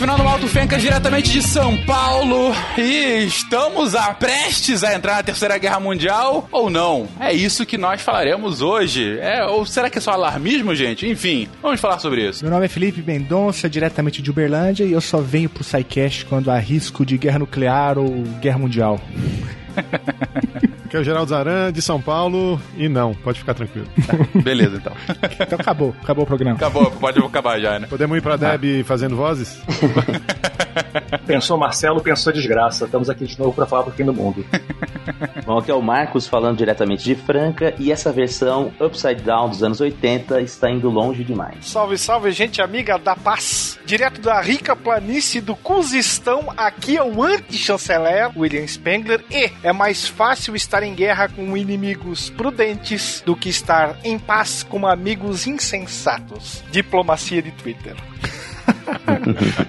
Finando Alto Fencas diretamente de São Paulo e estamos a prestes a entrar na Terceira Guerra Mundial ou não? É isso que nós falaremos hoje. É, ou será que é só alarmismo, gente? Enfim, vamos falar sobre isso. Meu nome é Felipe Mendonça, diretamente de Uberlândia, e eu só venho pro SciCast quando há risco de guerra nuclear ou guerra mundial. Aqui é o Geraldo Zaran, de São Paulo, e não, pode ficar tranquilo. Beleza, então. Então acabou, acabou o programa. Acabou, pode acabar já, né? Podemos ir pra Deb fazendo vozes? Pensou Marcelo, pensou desgraça. Estamos aqui de novo para falar do fim do mundo. Bom, aqui é o Marcos falando diretamente de Franca e essa versão Upside Down dos anos 80 está indo longe demais. Salve, salve, gente amiga da paz. Direto da rica planície do Cuzistão, aqui é o anti-chanceler William Spengler e é mais fácil estar em guerra com inimigos prudentes do que estar em paz com amigos insensatos. Diplomacia de Twitter.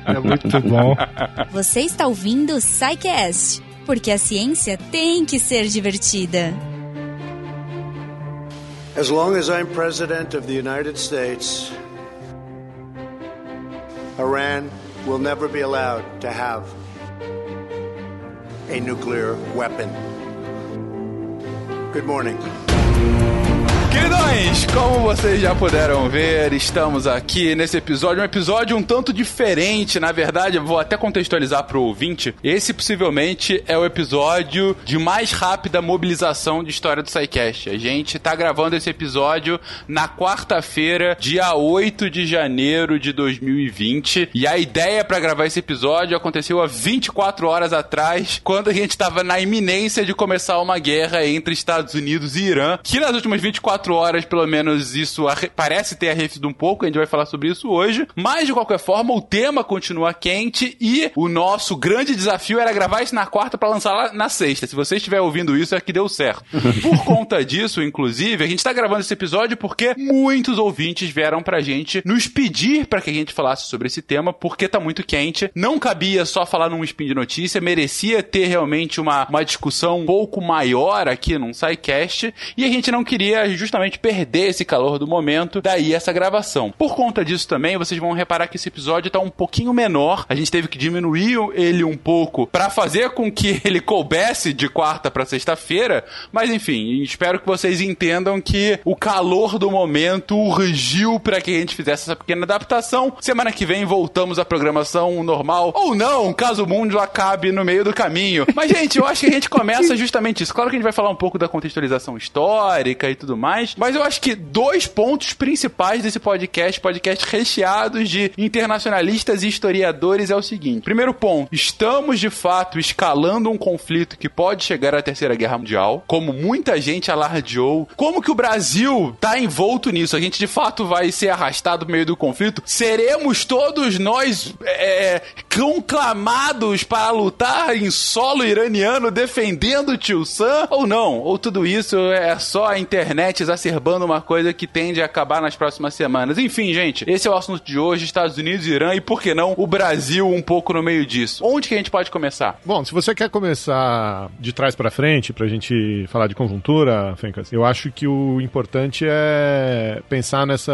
É muito bom. Você está ouvindo o SciCast, porque a ciência tem que ser divertida. As long as I'm President of the United States, Iran will never be allowed to have a nuclear weapon. Good morning. Queridões, como vocês já puderam ver, estamos aqui nesse episódio, um episódio um tanto diferente, na verdade, vou até contextualizar pro ouvinte. Esse possivelmente é o episódio de mais rápida mobilização de história do SciCast. A gente tá gravando esse episódio na quarta-feira, dia 8 de janeiro de 2020, e a ideia para gravar esse episódio aconteceu há 24 horas atrás, quando a gente tava na iminência de começar uma guerra entre Estados Unidos e Irã, que nas últimas 24 horas, pelo menos, isso parece ter arrefecido um pouco, a gente vai falar sobre isso hoje. Mas, de qualquer forma, o tema continua quente e o nosso grande desafio era gravar isso na quarta para lançar lá na sexta. Se você estiver ouvindo isso, é que deu certo. Por conta disso, inclusive, a gente tá gravando esse episódio porque muitos ouvintes vieram pra gente nos pedir para que a gente falasse sobre esse tema, porque tá muito quente. Não cabia só falar num spin de notícia, merecia ter realmente uma, uma discussão um pouco maior aqui num SciCast, e a gente não queria justamente perder esse calor do momento, daí essa gravação. Por conta disso também, vocês vão reparar que esse episódio tá um pouquinho menor. A gente teve que diminuir ele um pouco para fazer com que ele coubesse de quarta para sexta-feira, mas enfim, espero que vocês entendam que o calor do momento urgiu para que a gente fizesse essa pequena adaptação. Semana que vem voltamos à programação normal ou não, caso o mundo acabe no meio do caminho. Mas gente, eu acho que a gente começa justamente isso. Claro que a gente vai falar um pouco da contextualização histórica e tudo mais, mas eu acho que dois pontos principais desse podcast, podcast recheados de internacionalistas e historiadores, é o seguinte: primeiro ponto, estamos de fato escalando um conflito que pode chegar à Terceira Guerra Mundial, como muita gente alardeou. Como que o Brasil tá envolto nisso? A gente de fato vai ser arrastado no meio do conflito? Seremos todos nós é, conclamados para lutar em solo iraniano defendendo o Tio Sam? Ou não? Ou tudo isso é só a internet exacerbando uma coisa que tende a acabar nas próximas semanas. Enfim, gente, esse é o assunto de hoje: Estados Unidos, Irã e, por que não, o Brasil um pouco no meio disso. Onde que a gente pode começar? Bom, se você quer começar de trás para frente, pra gente falar de conjuntura, Fencas, eu acho que o importante é pensar nessa,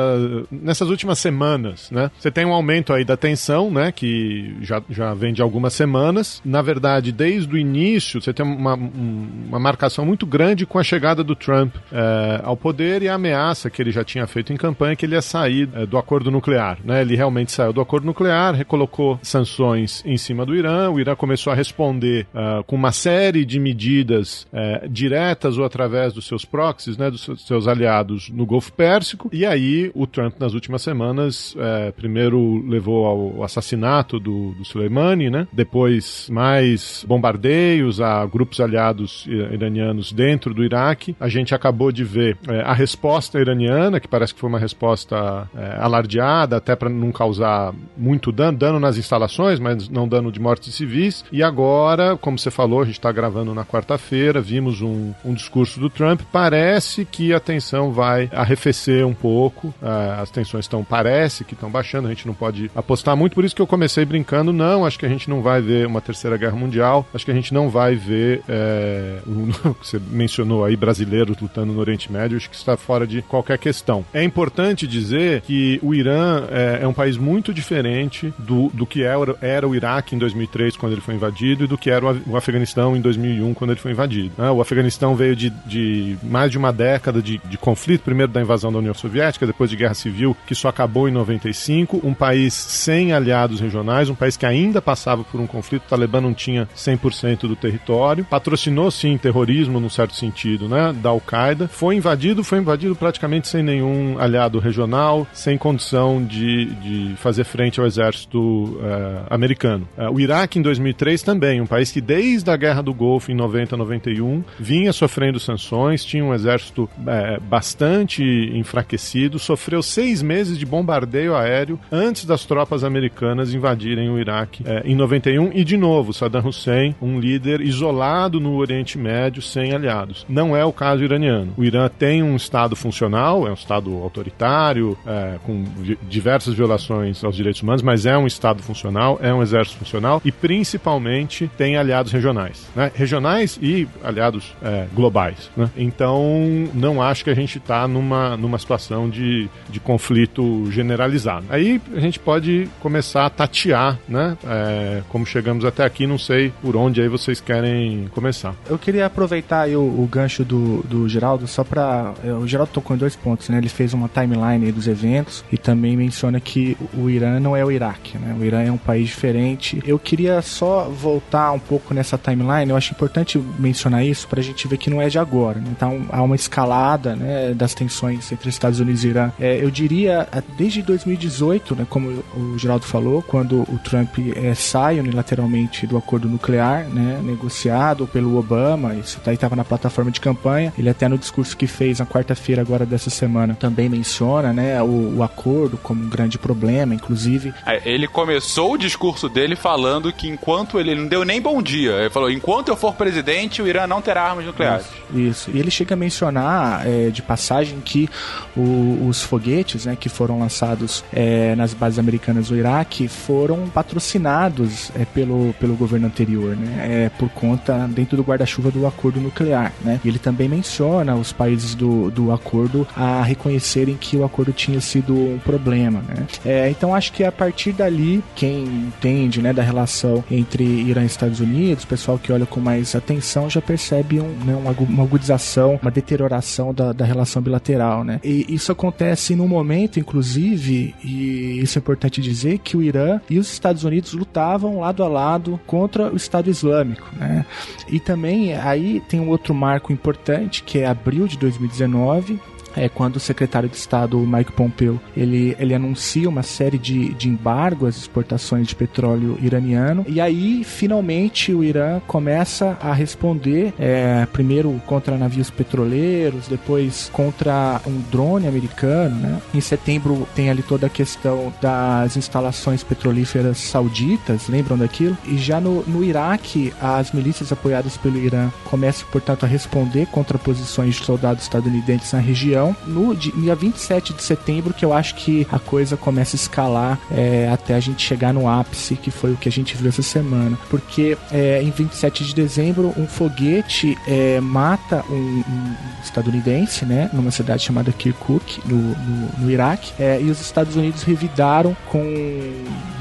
nessas últimas semanas, né? Você tem um aumento aí da tensão, né? Que já, já vem de algumas semanas. Na verdade, desde o início, você tem uma, uma marcação muito grande com a chegada do Trump é, ao poder e a ameaça que ele já tinha feito em campanha que ele ia sair é, do acordo nuclear. Né? Ele realmente saiu do acordo nuclear, recolocou sanções em cima do Irã. O Irã começou a responder uh, com uma série de medidas uh, diretas ou através dos seus proxies, né, dos seus aliados no Golfo Pérsico. E aí o Trump, nas últimas semanas, uh, primeiro levou ao assassinato do, do Soleimani, né? depois mais bombardeios a grupos aliados iranianos dentro do Iraque. A gente acabou de ver a resposta iraniana, que parece que foi uma resposta é, alardeada, até para não causar muito dano, dano nas instalações, mas não dano de mortes civis. E agora, como você falou, a gente está gravando na quarta-feira, vimos um, um, discurso do Trump. Parece que a tensão vai arrefecer um pouco, é, as tensões estão, parece que estão baixando, a gente não pode apostar muito, por isso que eu comecei brincando não, acho que a gente não vai ver uma terceira guerra mundial, acho que a gente não vai ver, é, um, você mencionou aí, brasileiros lutando no Oriente Médio, acho que está fora de qualquer questão. É importante dizer que o Irã é, é um país muito diferente do, do que era, era o Iraque em 2003, quando ele foi invadido, e do que era o, Afeganistão em 2001, quando ele foi invadido. Né? O Afeganistão veio de, de mais de uma década de, de conflito, primeiro da invasão da União Soviética, depois de guerra civil, que só acabou em 95, um país sem aliados regionais, um país que ainda passava por um conflito, o Talibã não tinha 100% do território, patrocinou sim terrorismo num certo sentido, né, da Al-Qaeda, foi invadido, foi invadido praticamente sem nenhum aliado regional, sem condição de, de fazer frente ao exército uh, americano. Uh, o Iraque em 2003 também, um país que desde a Guerra do Golfo em 90, 91, vinha sofrendo sanções, tinha um exército uh, bastante enfraquecido, sofreu seis meses de bombardeio aéreo antes das tropas americanas invadirem o Iraque em 91 e de novo Saddam Hussein, um líder isolado no Oriente Médio, sem aliados. Não é o caso iraniano. O Irã tem um Estado funcional, é um Estado autoritário, é, com diversas violações aos direitos humanos, mas é um Estado funcional, é um exército funcional e principalmente tem aliados regionais. Né? Regionais e aliados é, globais. Né? Então, não acho que a gente está numa, numa situação de, de conflito generalizado. Aí a gente pode começar a tatear, né? É, como chegamos até aqui, não sei por onde aí vocês querem começar. Eu queria aproveitar o, o, gancho do, do Geraldo só para é, O Geraldo tocou em dois pontos, né? Ele fez uma timeline dos eventos e também menciona que o Irã não é o Iraque, né? O Irã é um país diferente. Eu queria só voltar um pouco nessa timeline. Eu acho importante mencionar isso para a gente ver que não é de agora. Né? Então há uma escalada né, das tensões entre Estados Unidos e Irã. É, eu diria desde 2018, né, como o Geraldo falou, quando o Trump é, sai unilateralmente do acordo nuclear, né, negociado pelo Obama, isso daí estava na plataforma de campanha. Ele até no discurso que fez na quarta-feira agora dessa semana também menciona, né, o, o, acordo como um grande problema, inclusive. É, ele começou o discurso dele falando que enquanto ele, ele não deu nem bom dia, ele falou: enquanto eu for presidente, o Irã não terá armas nucleares. Isso. isso. E ele chega a mencionar é, de passagem que o, os foguetes, né, que foram lançados é, nas bases americanas do Iraque foram patrocinados é, pelo, pelo governo anterior, né, é, por conta dentro do guarda-chuva do acordo nuclear, né. E ele também menciona os países do, do acordo a reconhecerem que o acordo tinha sido um problema, né. É, então acho que a partir dali, quem entende, né, da relação entre Irã e Estados Unidos, o pessoal que olha com mais atenção já percebe um, né, uma agudização, uma deterioração da, da relação bilateral, né. E isso acontece no momento, inclusive, e isso é importante dizer, que o Irã e os Estados Unidos lutavam lado a lado contra o Estado Islâmico, né? E também aí tem um outro marco importante, que é abril de 2019, XIX é quando o secretário de Estado, Mike Pompeo, ele, ele anuncia uma série de, de embargo às exportações de petróleo iraniano. E aí, finalmente, o Irã começa a responder, é, primeiro contra navios petroleiros, depois contra um drone americano. Né? Em setembro tem ali toda a questão das instalações petrolíferas sauditas, lembram daquilo? E já no, no Iraque, as milícias apoiadas pelo Irã começam, portanto, a responder contra posições de soldados estadunidenses na região então, no dia 27 de setembro, que eu acho que a coisa começa a escalar é, até a gente chegar no ápice, que foi o que a gente viu essa semana. Porque é, em 27 de dezembro, um foguete é, mata um, um, estadunidense, né, numa cidade chamada Kirkuk, no, no, no Iraque, é, e os Estados Unidos revidaram com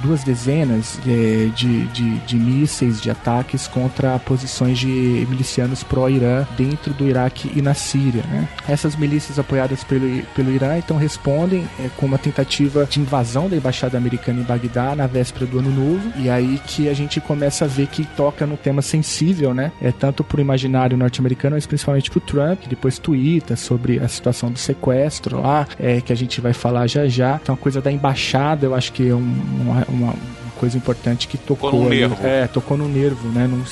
duas dezenas de, de, de, de mísseis, de ataques contra posições de milicianos pró-Irã dentro do Iraque e na Síria. Né? Essas milícias apoiadas pelo, pelo Irã então respondem é, com uma tentativa de invasão da embaixada americana em Bagdá na véspera do Ano Novo, e aí que a gente começa a ver que toca no tema sensível, né? É tanto pro imaginário norte-americano, mas principalmente pro Trump, que depois twitta sobre a situação do sequestro lá, é, que a gente vai falar já já. Então a coisa da embaixada, eu acho que é um, uma, uma coisa importante que tocou, tocou no nervo. É, tocou no nervo, né? Num,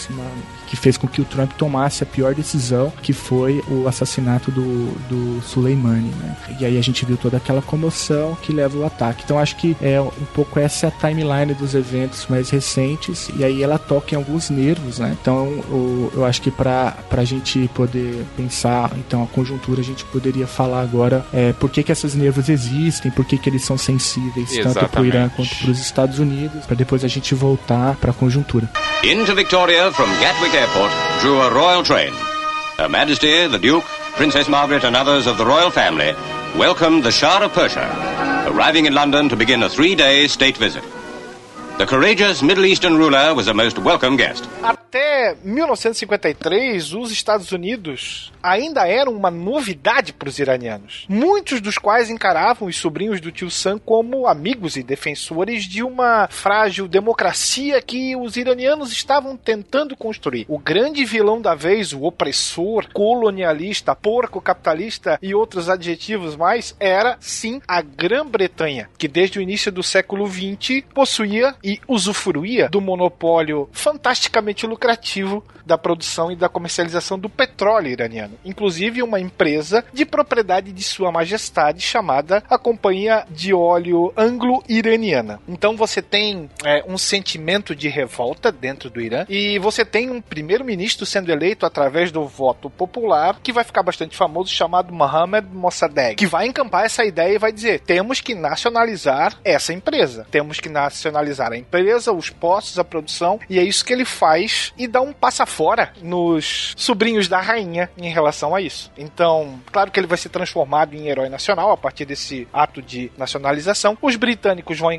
que fez com que o Trump tomasse a pior decisão, que foi o assassinato do, do Soleimani. Né? E aí a gente viu toda aquela comoção que leva o ataque. Então acho que é um pouco essa timeline dos eventos mais recentes e aí ela toca em alguns nervos, né? Então o, eu acho que para a gente poder pensar então a conjuntura a gente poderia falar agora é, por que, que esses nervos existem, por que, que eles são sensíveis Exatamente. tanto para o Irã quanto para os Estados Unidos, para depois a gente voltar para a conjuntura. Into Victoria from Gatwick Airport drew a royal train. Her Majesty, the Duke, Princess Margaret, and others of the royal family welcomed the Shah of Persia, arriving in London to begin a three day state visit. The courageous Middle Eastern ruler was a most welcome guest. Até 1953, os Estados Unidos ainda eram uma novidade para os iranianos. Muitos dos quais encaravam os sobrinhos do tio Sam como amigos e defensores de uma frágil democracia que os iranianos estavam tentando construir. O grande vilão da vez, o opressor, colonialista, porco capitalista e outros adjetivos mais, era sim a Grã-Bretanha, que desde o início do século XX possuía e usufruía do monopólio fantasticamente lucrativo da produção e da comercialização do petróleo iraniano. Inclusive uma empresa de propriedade de Sua Majestade chamada a Companhia de Óleo Anglo-Iraniana. Então você tem é, um sentimento de revolta dentro do Irã e você tem um primeiro-ministro sendo eleito através do voto popular que vai ficar bastante famoso chamado Mohammad Mossadegh, que vai encampar essa ideia e vai dizer: temos que nacionalizar essa empresa, temos que nacionalizar a empresa, os postos, a produção e é isso que ele faz e dá um passa fora nos sobrinhos da rainha em relação a isso. Então, claro que ele vai ser transformado em herói nacional a partir desse ato de nacionalização. Os britânicos vão,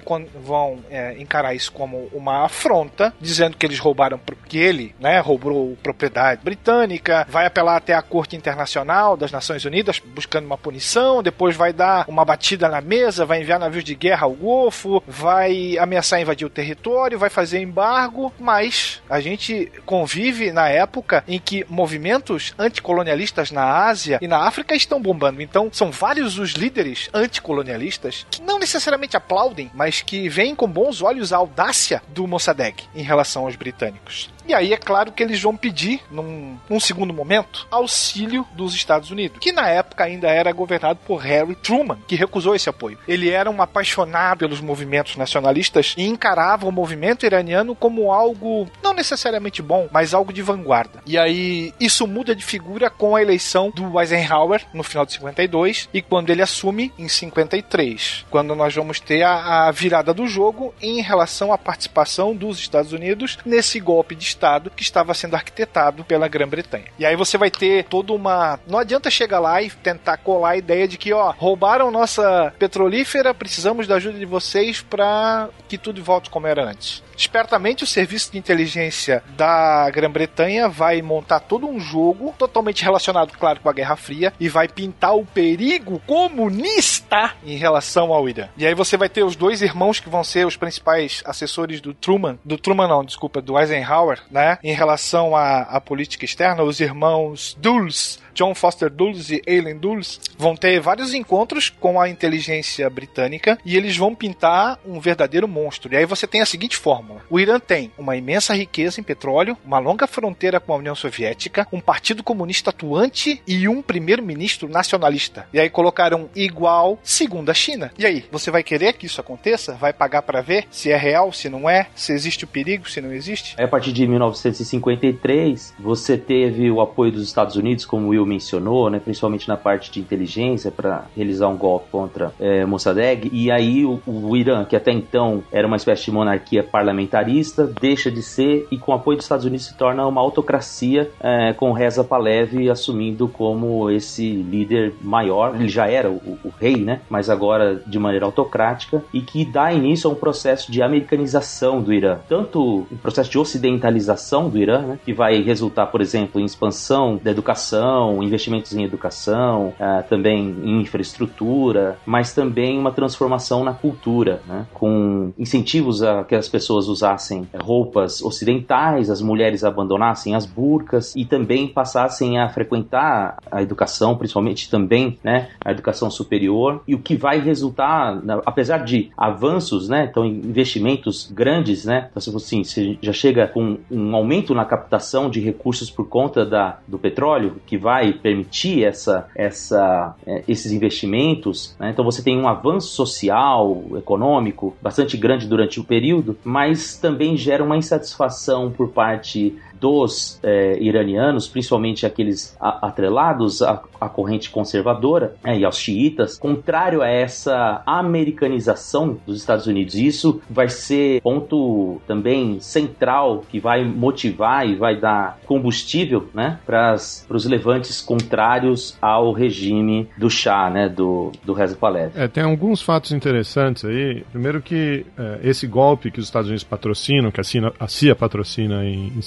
vão é, encarar isso como uma afronta, dizendo que eles roubaram, que ele, né, roubou propriedade britânica, vai apelar até a Corte Internacional das Nações Unidas buscando uma punição, depois vai dar uma batida na mesa, vai enviar navios de guerra ao Golfo, vai ameaçar invadir o território, vai fazer embargo, mas a gente convive na época em que movimentos anticolonialistas na Ásia e na África estão bombando. Então, são vários os líderes anticolonialistas que não necessariamente aplaudem, mas que veem com bons olhos a audácia do Mossadegh em relação aos britânicos. E aí é claro que eles vão pedir, num, num, segundo momento, auxílio dos Estados Unidos, que na época ainda era governado por Harry Truman, que recusou esse apoio. Ele era um apaixonado pelos movimentos nacionalistas e encarava o movimento iraniano como algo não necessariamente bom, mas algo de vanguarda. E aí isso muda de figura com a eleição do Eisenhower no final de 52 e quando ele assume em 53, quando nós vamos ter a, a virada do jogo em relação à participação dos Estados Unidos nesse golpe de Estado que estava sendo arquitetado pela Grã-Bretanha. E aí você vai ter toda uma. Não adianta chegar lá e tentar colar a ideia de que, ó, roubaram nossa petrolífera, precisamos da ajuda de vocês para que tudo volte como era antes. Espertamente, o serviço de inteligência da Grã-Bretanha vai montar todo um jogo totalmente relacionado, claro, com a Guerra Fria e vai pintar o perigo comunista em relação ao Irã. E aí você vai ter os dois irmãos que vão ser os principais assessores do Truman, do Truman não, desculpa, do Eisenhower, né, em relação à, à política externa, os irmãos Dulles, John Foster Dulles e Aileen Dulles vão ter vários encontros com a inteligência britânica e eles vão pintar um verdadeiro monstro. E aí você tem a seguinte fórmula: o Irã tem uma imensa riqueza em petróleo, uma longa fronteira com a União Soviética, um partido comunista atuante e um primeiro-ministro nacionalista. E aí colocaram igual segundo a China. E aí, você vai querer que isso aconteça? Vai pagar para ver se é real, se não é, se existe o perigo, se não existe? A partir de 1953, você teve o apoio dos Estados Unidos, como o Will mencionou, né, principalmente na parte de inteligência, para realizar um golpe contra é, Mossadegh. E aí o, o, Irã, que até então era uma espécie de monarquia parlamentarista, deixa de ser e com o apoio dos Estados Unidos se torna uma autocracia é, com Reza Pahlavi assumindo como esse líder maior. Ele já era o, o, rei, né? Mas agora de maneira autocrática e que dá início a um processo de americanização do Irã, tanto um processo de ocidentalização do Irã, né, que vai resultar, por exemplo, em expansão da educação, investimentos em educação, uh, também em infraestrutura, mas também uma transformação na cultura, né? com incentivos a que as pessoas usassem roupas ocidentais, as mulheres abandonassem as burcas e também passassem a frequentar a educação, principalmente também né, a educação superior, e o que vai resultar, apesar de avanços, né, então investimentos grandes, né, então, assim, você já chega com um aumento na captação de recursos por conta da, do petróleo, que vai permitir essa, essa, é, esses investimentos, né, então você tem um avanço social, econômico bastante grande durante o período, mas também gera uma insatisfação por parte dos é, iranianos, principalmente aqueles atrelados à, à corrente conservadora é, e aos xiitas, contrário a essa americanização dos Estados Unidos. Isso vai ser ponto também central que vai motivar e vai dar combustível né, para os levantes contrários ao regime do Shah, né, do, do Reza Pahlavi. É, tem alguns fatos interessantes aí. Primeiro que é, esse golpe que os Estados Unidos patrocinam, que a CIA, a CIA patrocina em, em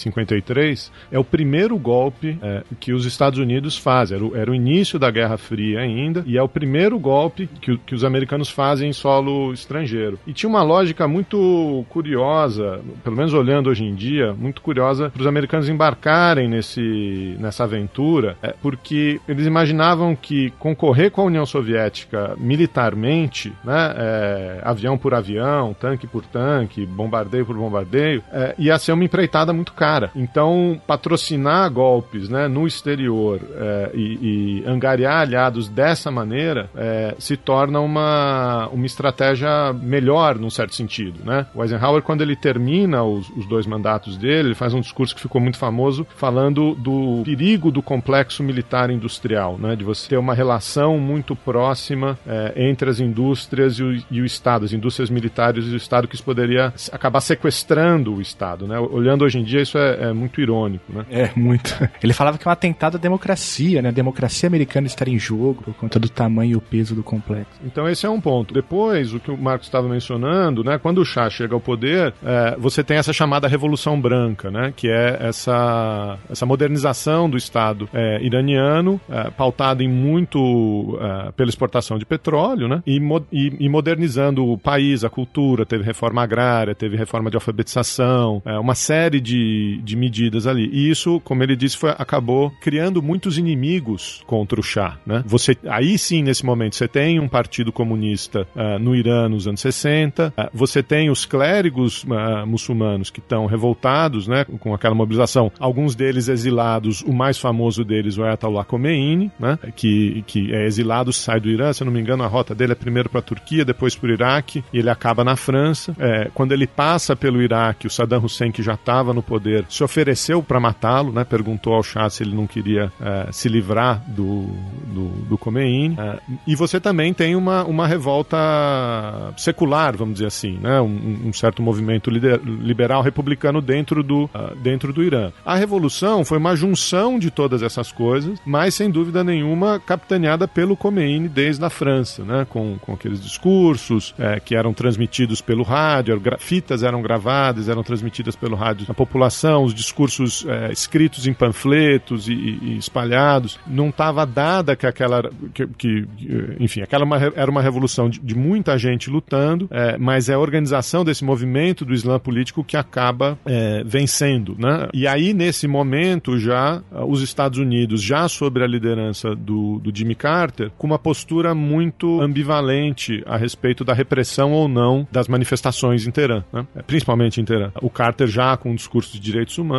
53, é o primeiro golpe é, que os Estados Unidos fazem. Era o, era o, início da Guerra Fria ainda, e é o primeiro golpe que, que os americanos fazem em solo estrangeiro. E tinha uma lógica muito curiosa, pelo menos olhando hoje em dia, muito curiosa para os americanos embarcarem nesse, nessa aventura, é, porque eles imaginavam que concorrer com a União Soviética militarmente, né, é, avião por avião, tanque por tanque, bombardeio por bombardeio, é, ia ser uma empreitada muito cara. Então, patrocinar golpes né, no exterior é, e, e, angariar aliados dessa maneira é, se torna uma, uma estratégia melhor, num certo sentido. Né? O Eisenhower, quando ele termina os, os dois mandatos dele, ele faz um discurso que ficou muito famoso, falando do perigo do complexo militar industrial, né, de você ter uma relação muito próxima é, entre as indústrias e o, e o, Estado, as indústrias militares e o Estado, que isso poderia acabar sequestrando o Estado. Né? Olhando hoje em dia, isso é, é muito irônico, né? É, muito. Ele falava que é um atentado à democracia, né? A democracia americana estar em jogo por conta do tamanho e o peso do complexo. Então esse é um ponto. Depois, o que o Marcos estava mencionando, né? Quando o Shah chega ao poder, é, você tem essa chamada Revolução Branca, né? Que é essa, essa modernização do Estado é, iraniano, é, pautada em muito é, pela exportação de petróleo, né? E, e, e, modernizando o país, a cultura, teve reforma agrária, teve reforma de alfabetização, é, uma série de, de medidas ali. E isso, como ele disse, foi, acabou criando muitos inimigos contra o Shah. Né? Você, aí sim, nesse momento, você tem um partido comunista uh, no Irã nos anos 60, uh, você tem os clérigos uh, muçulmanos que estão revoltados né, com aquela mobilização, alguns deles exilados, o mais famoso deles, o Ayatollah Khomeini, né, que, que é exilado, sai do Irã, se eu não me engano, a rota dele é primeiro para a Turquia, depois para o Iraque, e ele acaba na França. É, quando ele passa pelo Iraque, o Saddam Hussein, que já estava no poder, se ofereceu para matá-lo, né? Perguntou ao Shah se ele não queria uh, se livrar do, do, do Khomeini. Uh, e você também tem uma, uma revolta secular, vamos dizer assim, né? Um, um certo movimento liberal republicano dentro do, uh, dentro do Irã. A revolução foi uma junção de todas essas coisas, mas sem dúvida nenhuma capitaneada pelo Khomeini desde a França, né? Com, com aqueles discursos é, que eram transmitidos pelo rádio, fitas eram gravadas, eram transmitidas pelo rádio na população, os discursos é, escritos em panfletos e, e espalhados, não estava dada que aquela, que, que enfim, aquela uma, era uma revolução de, de muita gente lutando, é, mas é a organização desse movimento do Islã político que acaba é, vencendo, né? E aí nesse momento já os Estados Unidos, já sobre a liderança do, do Jimmy Carter, com uma postura muito ambivalente a respeito da repressão ou não das manifestações em Teherã, né? principalmente em Teherã. O Carter já com um discurso de direitos humanos,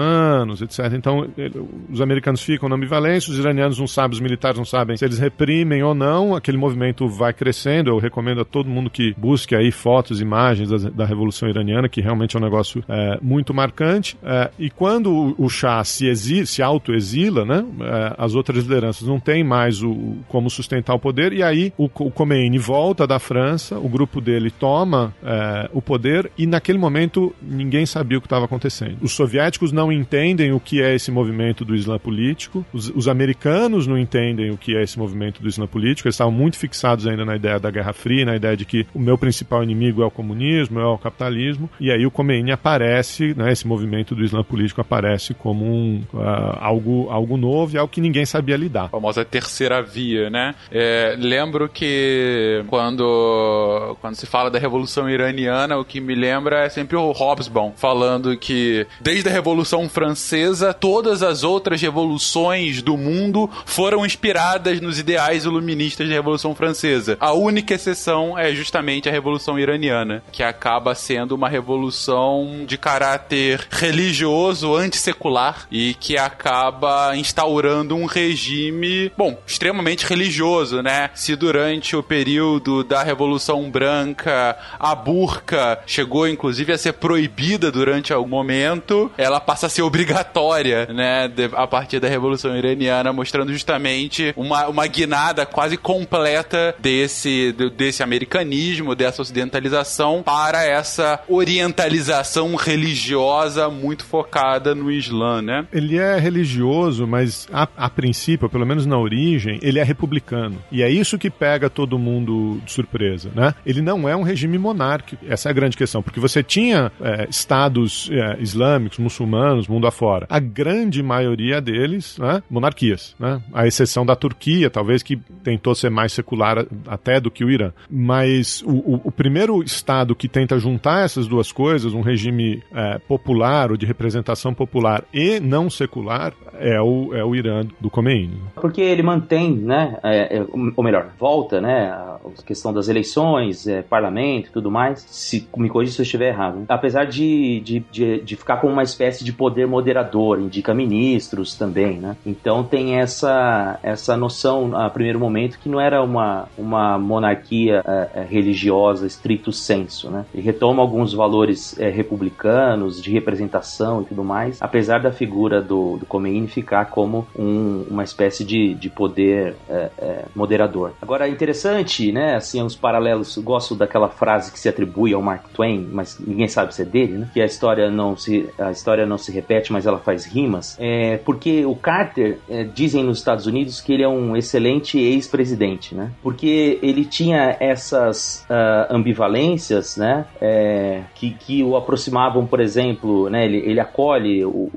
etc. Então, ele, os americanos ficam na ambivalência, os iranianos não sabem, os militares não sabem se eles reprimem ou não, aquele movimento vai crescendo. Eu recomendo a todo mundo que busque aí fotos, imagens da, da Revolução Iraniana, que realmente é um negócio é, muito marcante. É, e quando o Shah se, exila, se autoexila, né, é, as outras lideranças não têm mais o, como sustentar o poder, e aí o, o Khomeini volta da França, o grupo dele toma é, o poder, e naquele momento ninguém sabia o que estava acontecendo. Os soviéticos não entendem o que é esse movimento do Islã político, os, os americanos não entendem o que é esse movimento do Islã político, eles estavam muito fixados ainda na ideia da Guerra Fria, na ideia de que o meu principal inimigo é o comunismo, é o capitalismo, e aí o Khomeini aparece, né, esse movimento do Islã político aparece como um, uh, algo, algo novo e algo que ninguém sabia lidar. A famosa terceira via, né? É, lembro que quando, quando se fala da Revolução Iraniana, o que me lembra é sempre o Hobsbawm falando que desde a Revolução Francesa, todas as outras revoluções do mundo foram inspiradas nos ideais iluministas da Revolução Francesa. A única exceção é justamente a Revolução Iraniana, que acaba sendo uma revolução de caráter religioso, antissecular e que acaba instaurando um regime, bom, extremamente religioso, né? Se durante o período da Revolução Branca a burca chegou inclusive a ser proibida durante algum momento, ela passa a ser obrigatória, né? A partir da Revolução Iraniana, mostrando justamente uma, uma guinada quase completa desse, desse americanismo, dessa ocidentalização para essa orientalização religiosa muito focada no Islã, né? Ele é religioso, mas a, a princípio, pelo menos na origem, ele é republicano. E é isso que pega todo mundo de surpresa, né? Ele não é um regime monárquico. Essa é a grande questão, porque você tinha é, estados é, islâmicos, muçulmanos, mundo afora. A grande maioria deles, né, monarquias, né? A exceção da Turquia, talvez que tentou ser mais secular até do que o Irã. Mas o, o, o primeiro estado que tenta juntar essas duas coisas, um regime é, popular ou de representação popular e não secular, é o, é o Irã do Khomeini. Porque ele mantém, né, é, é ou melhor, volta, né, a questão das eleições, é, parlamento e tudo mais, se me corrija se eu estiver errado. Apesar de, de, de, de, ficar com uma espécie de poder moderador, indica ministros também, né? Então tem essa, essa noção, a primeiro momento, que não era uma, uma monarquia é, é religiosa estrito senso, né? Retoma alguns valores é, republicanos, de representação e tudo mais, apesar da figura do, do Khomeini ficar como um, uma espécie de, de poder é, é, moderador. Agora, é interessante, né, assim, os paralelos, gosto daquela frase que se atribui ao Mark Twain, mas ninguém sabe se é dele, né, que a história não se, a história não se repete, mas ela faz rimas, é, porque o Carter, é, dizem nos Estados Unidos que ele é um excelente ex-presidente, né, porque ele tinha essas uh, ambivalências, né, é, que, que o aproximavam, por exemplo, né, ele, ele acolhe o,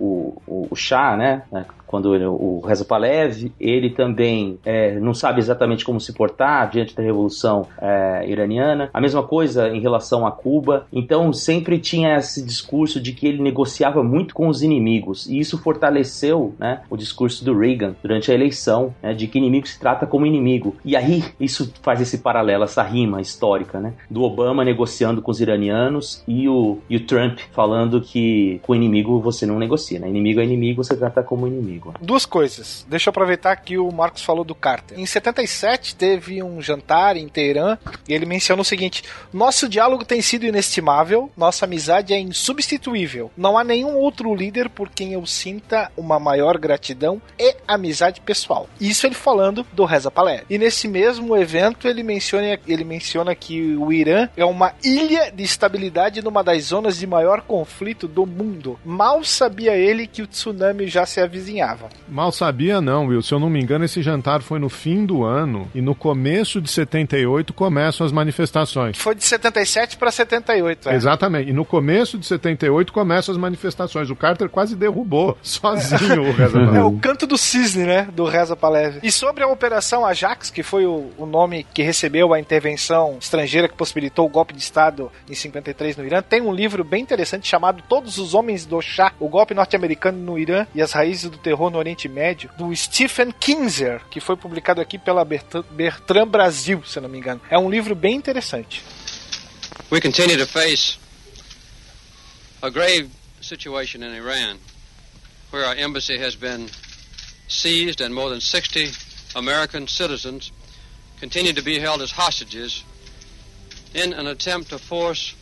o, o chá, né, quando ele, o Reza Palev, ele também é, não sabe exatamente como se portar diante da revolução é, iraniana. A mesma coisa em relação a Cuba. Então sempre tinha esse discurso de que ele negociava muito com os inimigos e isso fortaleceu né, o discurso do Reagan durante a eleição, né, de que inimigo se trata como inimigo. E aí isso faz esse paralelo, essa rima histórica, né, do Obama negociando com os iranianos e o, e o Trump falando que com inimigo você não negocia, né? Inimigo é inimigo, você trata como inimigo. Duas coisas. Deixa eu aproveitar que o Marcos falou do Carter. Em 77 teve um jantar em Teherã e ele menciona o seguinte: Nosso diálogo tem sido inestimável, nossa amizade é insubstituível. Não há nenhum outro líder por quem eu sinta uma maior gratidão e amizade pessoal. Isso ele falando do Reza Palé. E nesse mesmo evento ele menciona, ele menciona que o Irã é uma ilha de estabilidade numa das zonas de maior conflito do mundo. Mal sabia ele que o tsunami já se avizinhava. Mal sabia não, Will. Se eu não me engano, esse jantar foi no fim do ano e no começo de 78 começam as manifestações. Foi de 77 para 78, é. Exatamente. E no começo de 78 começam as manifestações. O Carter quase derrubou sozinho o Reza Palev. É o canto do cisne, né, do Reza Palev. E sobre a Operação Ajax, que foi o, o nome que recebeu a intervenção estrangeira que possibilitou o golpe de Estado em 53 no Irã, tem um livro bem interessante chamado Todos os Homens do Chá, o golpe norte-americano no Irã e as raízes do terror no Oriente Médio, do Stephen Kinzer, que foi publicado aqui pela Bertrand Brasil, se não me engano. É um livro bem interessante. We continue to face a grave situation in Iran, where our embassy has been seized and more than 60 American citizens continue to be held as hostages in an attempt to force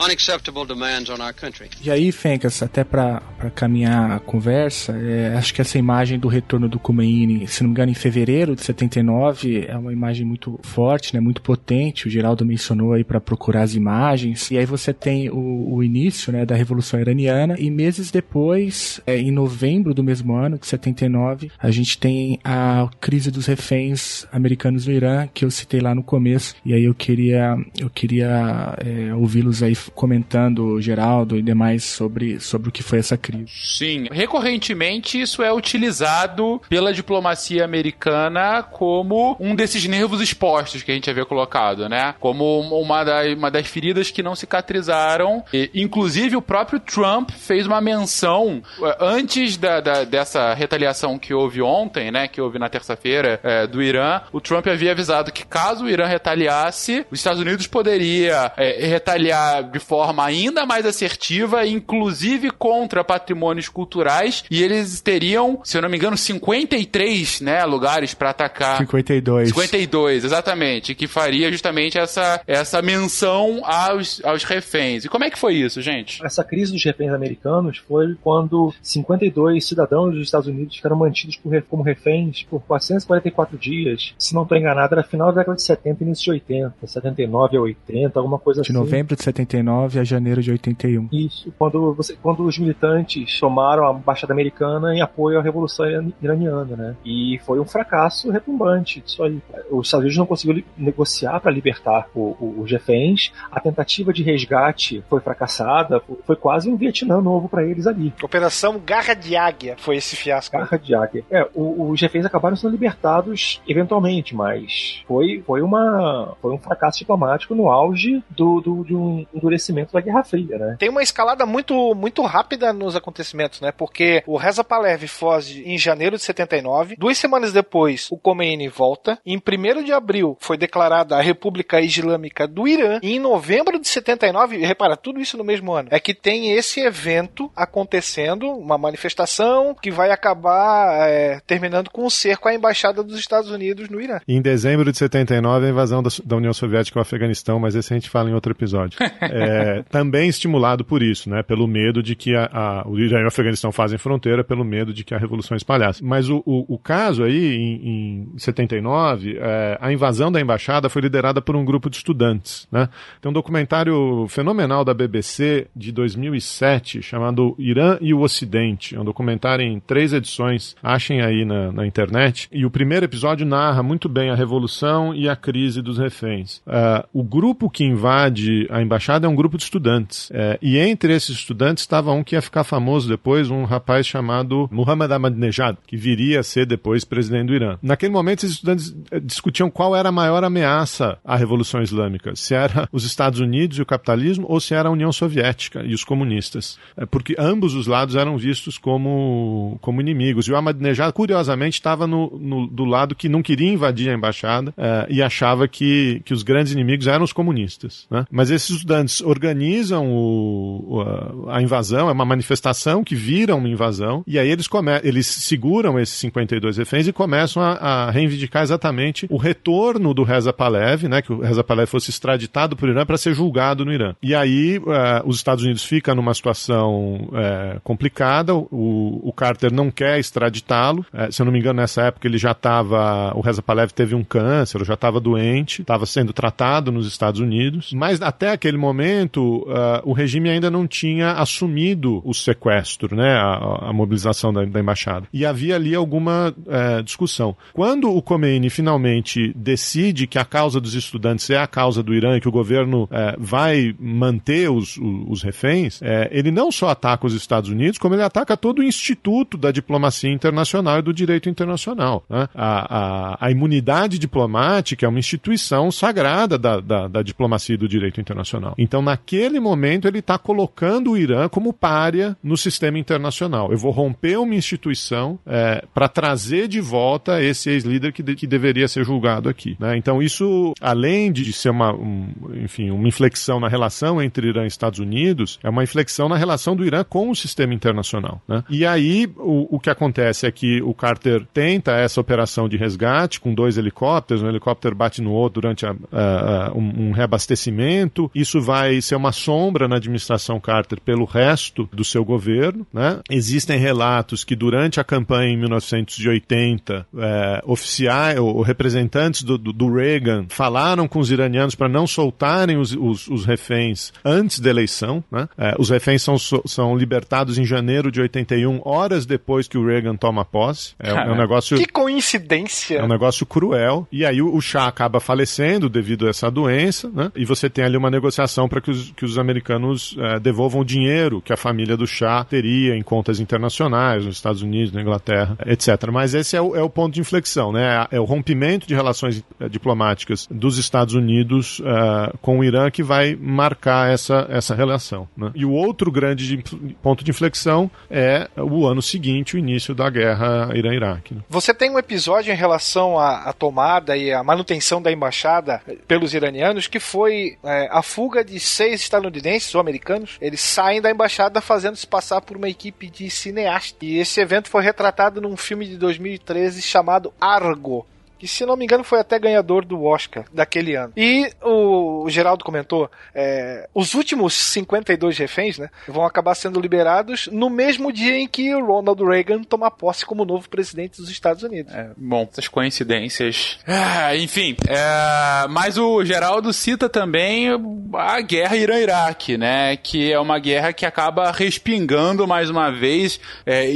unacceptable demands on our country. E aí, Fencas, até para caminhar a conversa, é, acho que essa imagem do retorno do Khomeini, se não me engano, em fevereiro de 79, é uma imagem muito forte, né, muito potente. O Geraldo mencionou aí para procurar as imagens. E aí você tem o, o, início né, da Revolução Iraniana, e meses depois, é, em novembro do mesmo ano, de 79, a gente tem a crise dos reféns americanos no Irã, que eu citei lá no começo. E aí eu queria, eu queria é, ouvi-los aí comentando, Geraldo e demais, sobre, sobre o que foi essa crise. Sim, recorrentemente isso é utilizado pela diplomacia americana como um desses nervos expostos que a gente havia colocado, né? Como uma, da, uma das feridas que não cicatrizaram. E, inclusive, o próprio Trump fez uma menção eh, antes da, da, dessa retaliação que houve ontem, né? Que houve na terça-feira é, do Irã. O Trump havia avisado que caso o Irã retaliasse, os Estados Unidos poderia é, retaliar de forma ainda mais assertiva, inclusive contra patrimônios culturais, e eles teriam, se eu não me engano, 53 né, lugares para atacar. 52. 52, exatamente, que faria justamente essa, essa menção aos, aos reféns. E como é que foi isso, gente? Essa crise dos reféns americanos foi quando 52 cidadãos dos Estados Unidos ficaram mantidos por, como reféns por 444 dias. Se não estou enganado, era final da década de 70 início de 80, 79 a 80, alguma coisa de assim. De novembro de 79 a janeiro de 81. Isso, quando, você, quando os militantes tomaram a Baixada Americana em apoio à Revolução Iraniana, né? E foi um fracasso retumbante disso aí. Os Estados Unidos não conseguiu negociar para libertar o, o, os reféns, a tentativa de resgate foi fracassada, foi quase um Vietnã novo para eles ali. Operação Garra de Águia foi esse fiasco. Garra de Águia. É, o, os reféns acabaram sendo libertados eventualmente, mas foi, foi, uma, foi um fracasso diplomático no auge do, do, de um endurecimento da Guerra Fria, né? Tem uma escalada muito, muito rápida nos acontecimentos, né? Porque o Reza Pahlavi foge em janeiro de 79, duas semanas depois o Khomeini volta, em 1 de abril foi declarada a República Islâmica do Irã, e em novembro de 79, repara, tudo isso no mesmo ano, é que tem esse evento acontecendo, uma manifestação que vai acabar é, terminando com o cerco à embaixada dos Estados Unidos no Irã. Em dezembro de 79, a invasão da, da União Soviética ao Afeganistão, mas esse a gente fala em outro episódio. é, também estimulado por isso, né? Pelo medo de que a, a, o Irã e o Afeganistão fazem fronteira, pelo medo de que a revolução espalhasse. Mas o, o, o caso aí, em, em 79, é, a invasão da embaixada foi liderada por um grupo de estudantes, né? Tem um documentário fenomenal da BBC de 2007 chamado Irã e o Ocidente. É um documentário em três edições, achem aí na, na internet. E o primeiro episódio narra muito bem a revolução e a crise dos reféns. Uh, o grupo que invade a embaixada é um grupo de estudantes. Uh, e entre esses estudantes estava um que ia ficar famoso depois, um rapaz chamado Muhammad Ahmadinejad, que viria a ser depois presidente do Irã. Naquele momento, esses estudantes eh, discutiam qual era a maior ameaça à Revolução Islâmica, se era os Estados Unidos e o capitalismo ou se era a União Soviética e os comunistas. Uh, porque ambos os lados eram vistos como, como inimigos. E o Ahmadinejad, curiosamente, estava no, no, do lado que não queria invadir a embaixada e achava que, que os grandes inimigos eram os comunistas. Né? Mas esses estudantes organizam o, a, invasão, é uma manifestação que vira uma invasão, e aí eles, come, eles seguram esses 52 reféns e começam a, a reivindicar exatamente o retorno do Reza Palev, né, que o Reza Palev fosse extraditado para o Irã para ser julgado no Irã. E aí uh, os Estados Unidos ficam numa situação uh, complicada, o, o, Carter não quer extraditá-lo, uh, se eu não me engano nessa época ele já estava, o Reza Palev teve um câncer, já estava doente, estava sendo tratado nos Estados Unidos, mas até aquele momento uh, o regime ainda não tinha assumido o sequestro, né, a, a mobilização da, da, embaixada. E havia ali alguma uh, discussão. Quando o Khomeini finalmente decide que a causa dos estudantes é a causa do Irã e que o governo uh, vai manter os, os, os reféns, eh, ele não só ataca os Estados Unidos, como ele ataca todo o instituto da diplomacia internacional e do direito internacional. Né? A, a, a imunidade diplomática é uma instituição sagrada da, da, da, diplomacia e do direito internacional. Então, naquele momento, ele está colocando o Irã como párea no sistema internacional. Eu vou romper uma instituição é, para trazer de volta esse ex-líder que, de, que deveria ser julgado aqui. Né? Então, isso, além de ser uma, um, enfim, uma inflexão na relação entre Irã e Estados Unidos, é uma inflexão na relação do Irã com o sistema internacional. Né? E aí, o, o que acontece é que o Carter tenta essa operação de resgate com dois helicópteros, um helicóptero bate no outro durante a, a, a, um, um, reabastecimento. Isso vai vai ser uma sombra na administração Carter pelo resto do seu governo. Né? Existem relatos que durante a campanha em 1980, é, oficiais ou representantes do, do, do, Reagan falaram com os iranianos para não soltarem os, os, os, reféns antes da eleição. Né? É, os reféns são, são libertados em janeiro de 81, horas depois que o Reagan toma posse. É, é um negócio. Que coincidência! É um negócio cruel. E aí o, o chá acaba falecendo devido a essa doença, né? E você tem ali uma negociação para que os, que os americanos é, devolvam o dinheiro que a família do chá teria em contas internacionais, nos Estados Unidos, na Inglaterra, etc. Mas esse é o, é o ponto de inflexão, né? É o rompimento de relações é, diplomáticas dos Estados Unidos uh, com o Irã que vai marcar essa, essa relação. Né? E o outro grande ponto de inflexão é o ano seguinte, o início da guerra Irã-Iraque. Né? Você tem um episódio em relação à, à, tomada e à manutenção da embaixada pelos iranianos que foi é, a fuga de seis estadunidenses ou americanos. Eles saem da embaixada fazendo-se passar por uma equipe de cineastas. E esse evento foi retratado num filme de 2013 chamado Argo que se não me engano foi até ganhador do Oscar daquele ano. E o, Geraldo comentou, é, os últimos 52 reféns, né, vão acabar sendo liberados no mesmo dia em que o Ronald Reagan toma posse como novo presidente dos Estados Unidos. É, bom, essas coincidências. Ah, enfim, é, mas o Geraldo cita também a guerra Irã-Iraque, né, que é uma guerra que acaba respingando mais uma vez, é,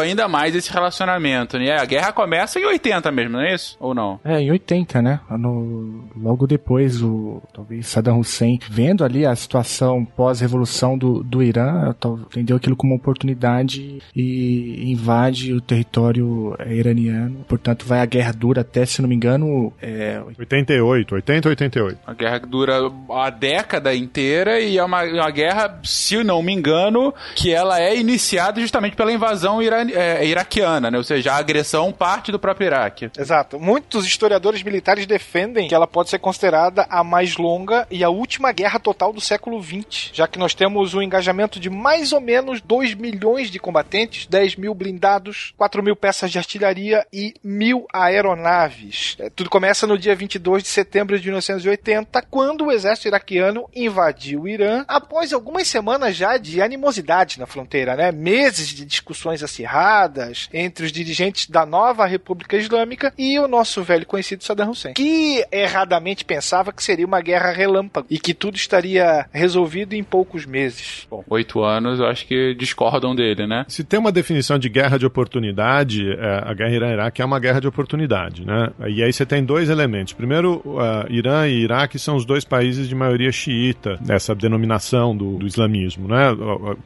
ainda mais esse relacionamento. Né? A guerra começa em 80 mesmo, né? Isso? Ou não? É, em 80, né? No, logo depois, o talvez Saddam Hussein, vendo ali a situação pós-revolução do, do Irã, entendeu aquilo como uma oportunidade e invade o território é, iraniano. Portanto, vai a guerra dura até, se não me engano, é... 88, 80 88. A guerra dura a década inteira e é uma, uma guerra, se não me engano, que ela é iniciada justamente pela invasão ira, é, iraquiana, né? Ou seja, a agressão parte do próprio Iraque. Exato. Exato. Muitos historiadores militares defendem que ela pode ser considerada a mais longa e a última guerra total do século XX, já que nós temos um engajamento de mais ou menos 2 milhões de combatentes, 10 mil blindados, 4 mil peças de artilharia e mil aeronaves. É, tudo começa no dia 22 de setembro de 1980, quando o exército iraquiano invadiu o Irã, após algumas semanas já de animosidade na fronteira, né? Meses de discussões acirradas entre os dirigentes da nova República Islâmica e o nosso velho conhecido Saddam Hussein, que erradamente pensava que seria uma guerra relâmpago e que tudo estaria resolvido em poucos meses. Bom, oito anos, eu acho que discordam dele, né? Se tem uma definição de guerra de oportunidade, é, a guerra Irã-Iraque é uma guerra de oportunidade, né? E aí você tem dois elementos. Primeiro, uh, Irã e Iraque são os dois países de maioria xiita, nessa denominação do, do islamismo, né?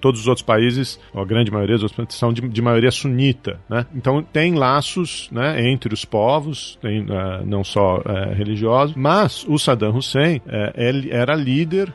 Todos os outros países, a grande maioria dos outros são de, de maioria sunita, né? Então tem laços, né, entre os povos povos, tem, uh, não só uh, religiosos, mas o Saddam Hussein uh, ele era líder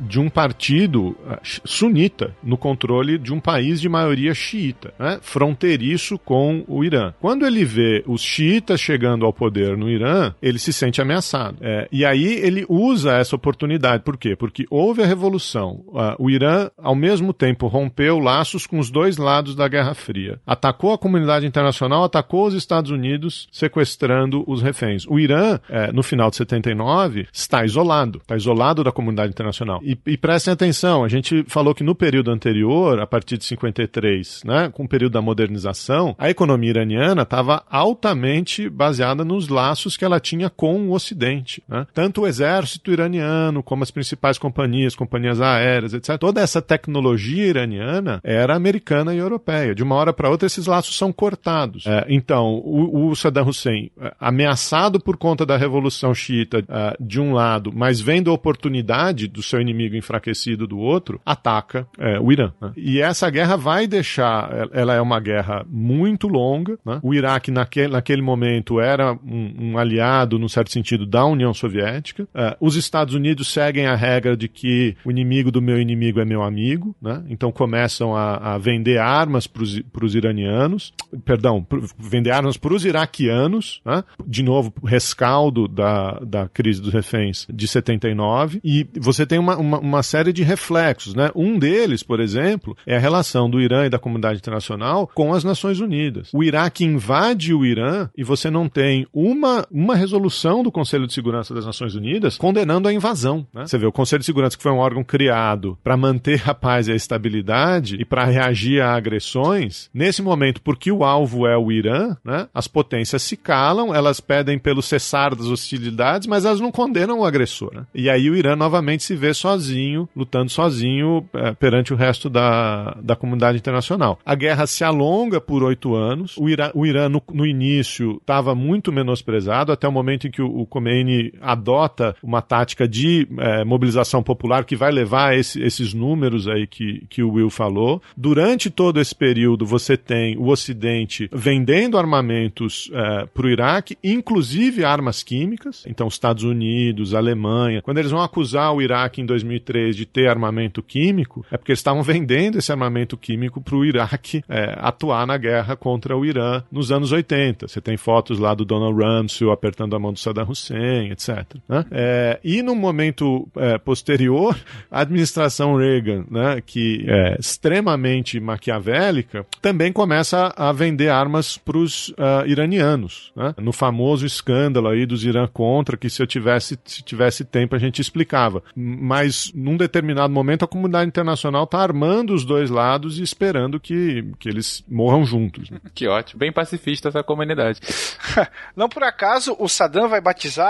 de um partido sunita no controle de um país de maioria xiita, né, fronteiriço com o Irã. Quando ele vê os xiitas chegando ao poder no Irã, ele se sente ameaçado. e aí ele usa essa oportunidade. Por quê? Porque houve a revolução. o Irã, ao mesmo tempo, rompeu laços com os dois lados da Guerra Fria. Atacou a comunidade internacional, atacou os Estados Unidos, sequestrando os reféns. O Irã, é, no final de 79, está isolado, está isolado da comunidade internacional. E, e prestem atenção, a gente falou que no período anterior, a partir de 53, né, com o período da modernização, a economia iraniana estava altamente baseada nos laços que ela tinha com o Ocidente. Né? Tanto o exército iraniano, como as principais companhias, companhias aéreas, etc. Toda essa tecnologia iraniana era americana e europeia. De uma hora para outra, esses laços são cortados. É, então, o, o Saddam Hussein Hussein, ameaçado por conta da revolução xiita uh, de um lado, mas vendo a oportunidade do seu inimigo enfraquecido do outro, ataca uh, o Irã. Né? E essa guerra vai deixar, ela é uma guerra muito longa. Né? O Iraque, naquele, naquele momento, era um, um, aliado, num certo sentido, da União Soviética. Uh, os Estados Unidos seguem a regra de que o inimigo do meu inimigo é meu amigo. Né? Então começam a, a vender armas para os iranianos, perdão, vender armas para os iraquianos anos, né? de novo, rescaldo da, da crise dos reféns de 79, e você tem uma, uma, uma série de reflexos. Né? Um deles, por exemplo, é a relação do Irã e da comunidade internacional com as Nações Unidas. O Iraque invade o Irã e você não tem uma, uma resolução do Conselho de Segurança das Nações Unidas condenando a invasão. Né? Você vê, o Conselho de Segurança, que foi um órgão criado para manter a paz e a estabilidade e para reagir a agressões, nesse momento, porque o alvo é o Irã, né, as potências se calam, elas pedem pelo cessar das hostilidades, mas elas não condenam o agressor. Né? E aí o Irã novamente se vê sozinho, lutando sozinho é, perante o resto da, da comunidade internacional. A guerra se alonga por oito anos. O Irã, o Irã no, no início, estava muito menosprezado, até o momento em que o, o Khomeini adota uma tática de é, mobilização popular que vai levar esse, esses números aí que, que o Will falou. Durante todo esse período, você tem o Ocidente vendendo armamentos é, para o Iraque, inclusive armas químicas. Então, Estados Unidos, Alemanha, quando eles vão acusar o Iraque em 2003 de ter armamento químico, é porque eles estavam vendendo esse armamento químico para o Iraque é, atuar na guerra contra o Irã nos anos 80. Você tem fotos lá do Donald Rumsfeld apertando a mão do Saddam Hussein, etc. Né? É, e no momento é, posterior, a administração Reagan, né, que é extremamente maquiavélica, também começa a vender armas para os uh, iranianos. Né? No famoso escândalo aí dos Irã contra, que se eu tivesse, se tivesse tempo a gente explicava. Mas num determinado momento a comunidade internacional está armando os dois lados e esperando que, que eles morram juntos. Né? Que ótimo, bem pacifista essa comunidade. Não por acaso o Saddam vai batizar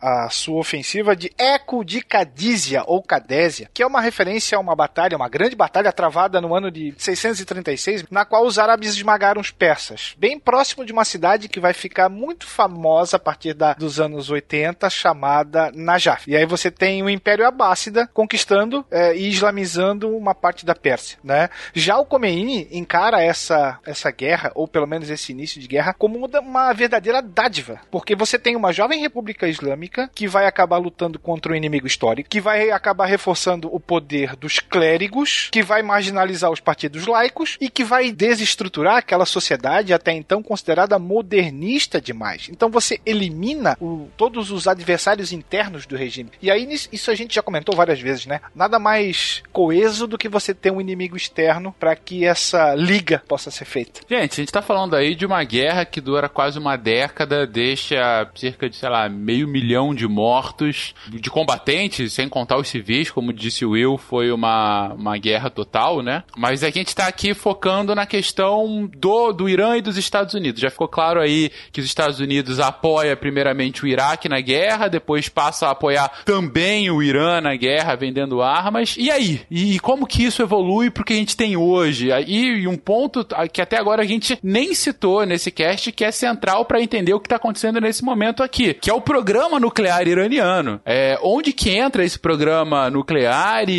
a, a sua ofensiva de Eco de Cadísia ou Cadésia, que é uma referência a uma batalha, uma grande batalha travada no ano de 636, na qual os árabes esmagaram os persas, bem próximo de uma cidade que vai ficar muito famosa a partir da, dos anos 80, chamada Najaf. E aí você tem o Império Abássida conquistando é, e islamizando uma parte da Pérsia, né? Já o Khomeini encara essa, essa guerra, ou pelo menos esse início de guerra, como uma, verdadeira dádiva, porque você tem uma jovem república islâmica que vai acabar lutando contra o inimigo histórico, que vai acabar reforçando o poder dos clérigos, que vai marginalizar os partidos laicos e que vai desestruturar aquela sociedade até então considerada modernista demais. Então você elimina o, todos os adversários internos do regime. E aí isso a gente já comentou várias vezes, né? Nada mais coeso do que você ter um inimigo externo para que essa liga possa ser feita. Gente, a gente tá falando aí de uma guerra que dura quase uma década, deixa cerca de, sei lá, meio milhão de mortos, de combatentes, sem contar os civis, como disse o Will, foi uma, uma guerra total, né? Mas a gente tá aqui focando na questão do, do Irã e dos Estados Unidos. Já ficou claro aí que os Estados Unidos apoia primeiramente o Iraque na guerra, depois passa a apoiar também o Irã na guerra, vendendo armas. E aí? E como que isso evolui pro que a gente tem hoje? E um ponto que até agora a gente nem citou nesse cast, que é central para entender o que tá acontecendo nesse momento aqui, que é o programa nuclear iraniano. É, onde que entra esse programa nuclear e,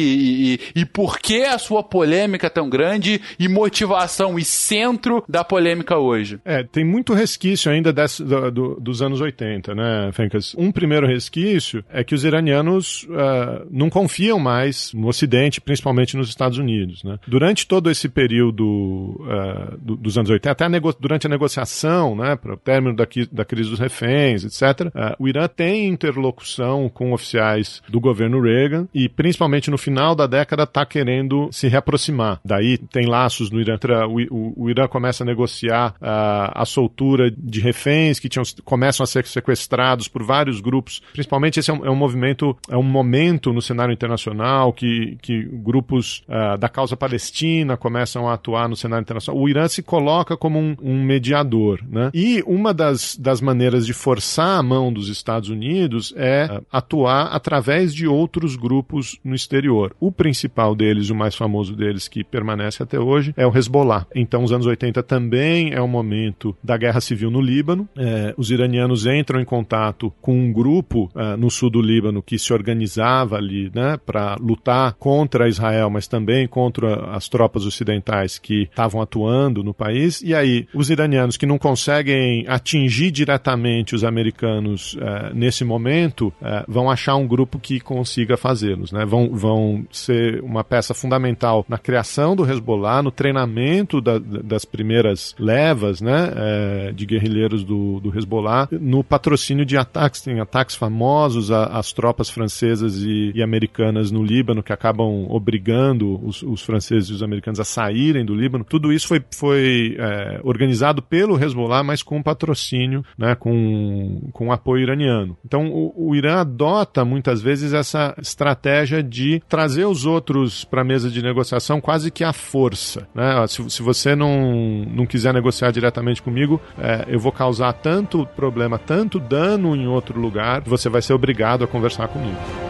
e, e por que a sua polêmica tão grande e motivação e centro da polêmica hoje? É, tem muito resquício ainda desse, do, do, dos anos 80, né, Fencas? Um primeiro resquício é que os iranianos uh, não confiam mais no Ocidente, principalmente nos Estados Unidos. Né? Durante todo esse período uh, do, dos anos 80, até a durante a negociação, né, para o término da, da, crise dos reféns, etc., uh, o Irã tem interlocução com oficiais do governo Reagan e, principalmente no final da década, está querendo se reaproximar. Daí tem laços no Irã. O, o, o Irã começa a negociar a soltura de reféns que tinham, começam a ser sequestrados por vários grupos. Principalmente esse é um, é um movimento, é um momento no cenário internacional que, que grupos uh, da causa palestina começam a atuar no cenário internacional. O Irã se coloca como um, um mediador. Né? E uma das, das maneiras de forçar a mão dos Estados Unidos é uh, atuar através de outros grupos no exterior. O principal deles, o mais famoso deles, que permanece até hoje, é o Hezbollah. Então, os anos 80 também é o momento da guerra civil no Líbano. É, os iranianos entram em contato com um grupo uh, no sul do Líbano que se organizava ali né, para lutar contra Israel, mas também contra as tropas ocidentais que estavam atuando no país. E aí, os iranianos que não conseguem atingir diretamente os americanos uh, nesse momento uh, vão achar um grupo que consiga fazê-los. Né? Vão, vão ser uma peça fundamental na criação do Hezbollah, no treinamento da, das primeiras levas né, uh, de guerrilheiros brasileiros do, do Hezbollah no patrocínio de ataques. Tem ataques famosos às tropas francesas e, e, americanas no Líbano que acabam obrigando os, os, franceses e os americanos a saírem do Líbano. Tudo isso foi, foi é, organizado pelo Hezbollah, mas com patrocínio, né, com, com apoio iraniano. Então o, o Irã adota muitas vezes essa estratégia de trazer os outros para a mesa de negociação quase que à força. Né? Se, se você não, não quiser negociar diretamente comigo, é, eu vou causar tanto problema, tanto dano em outro lugar, você vai ser obrigado a conversar comigo.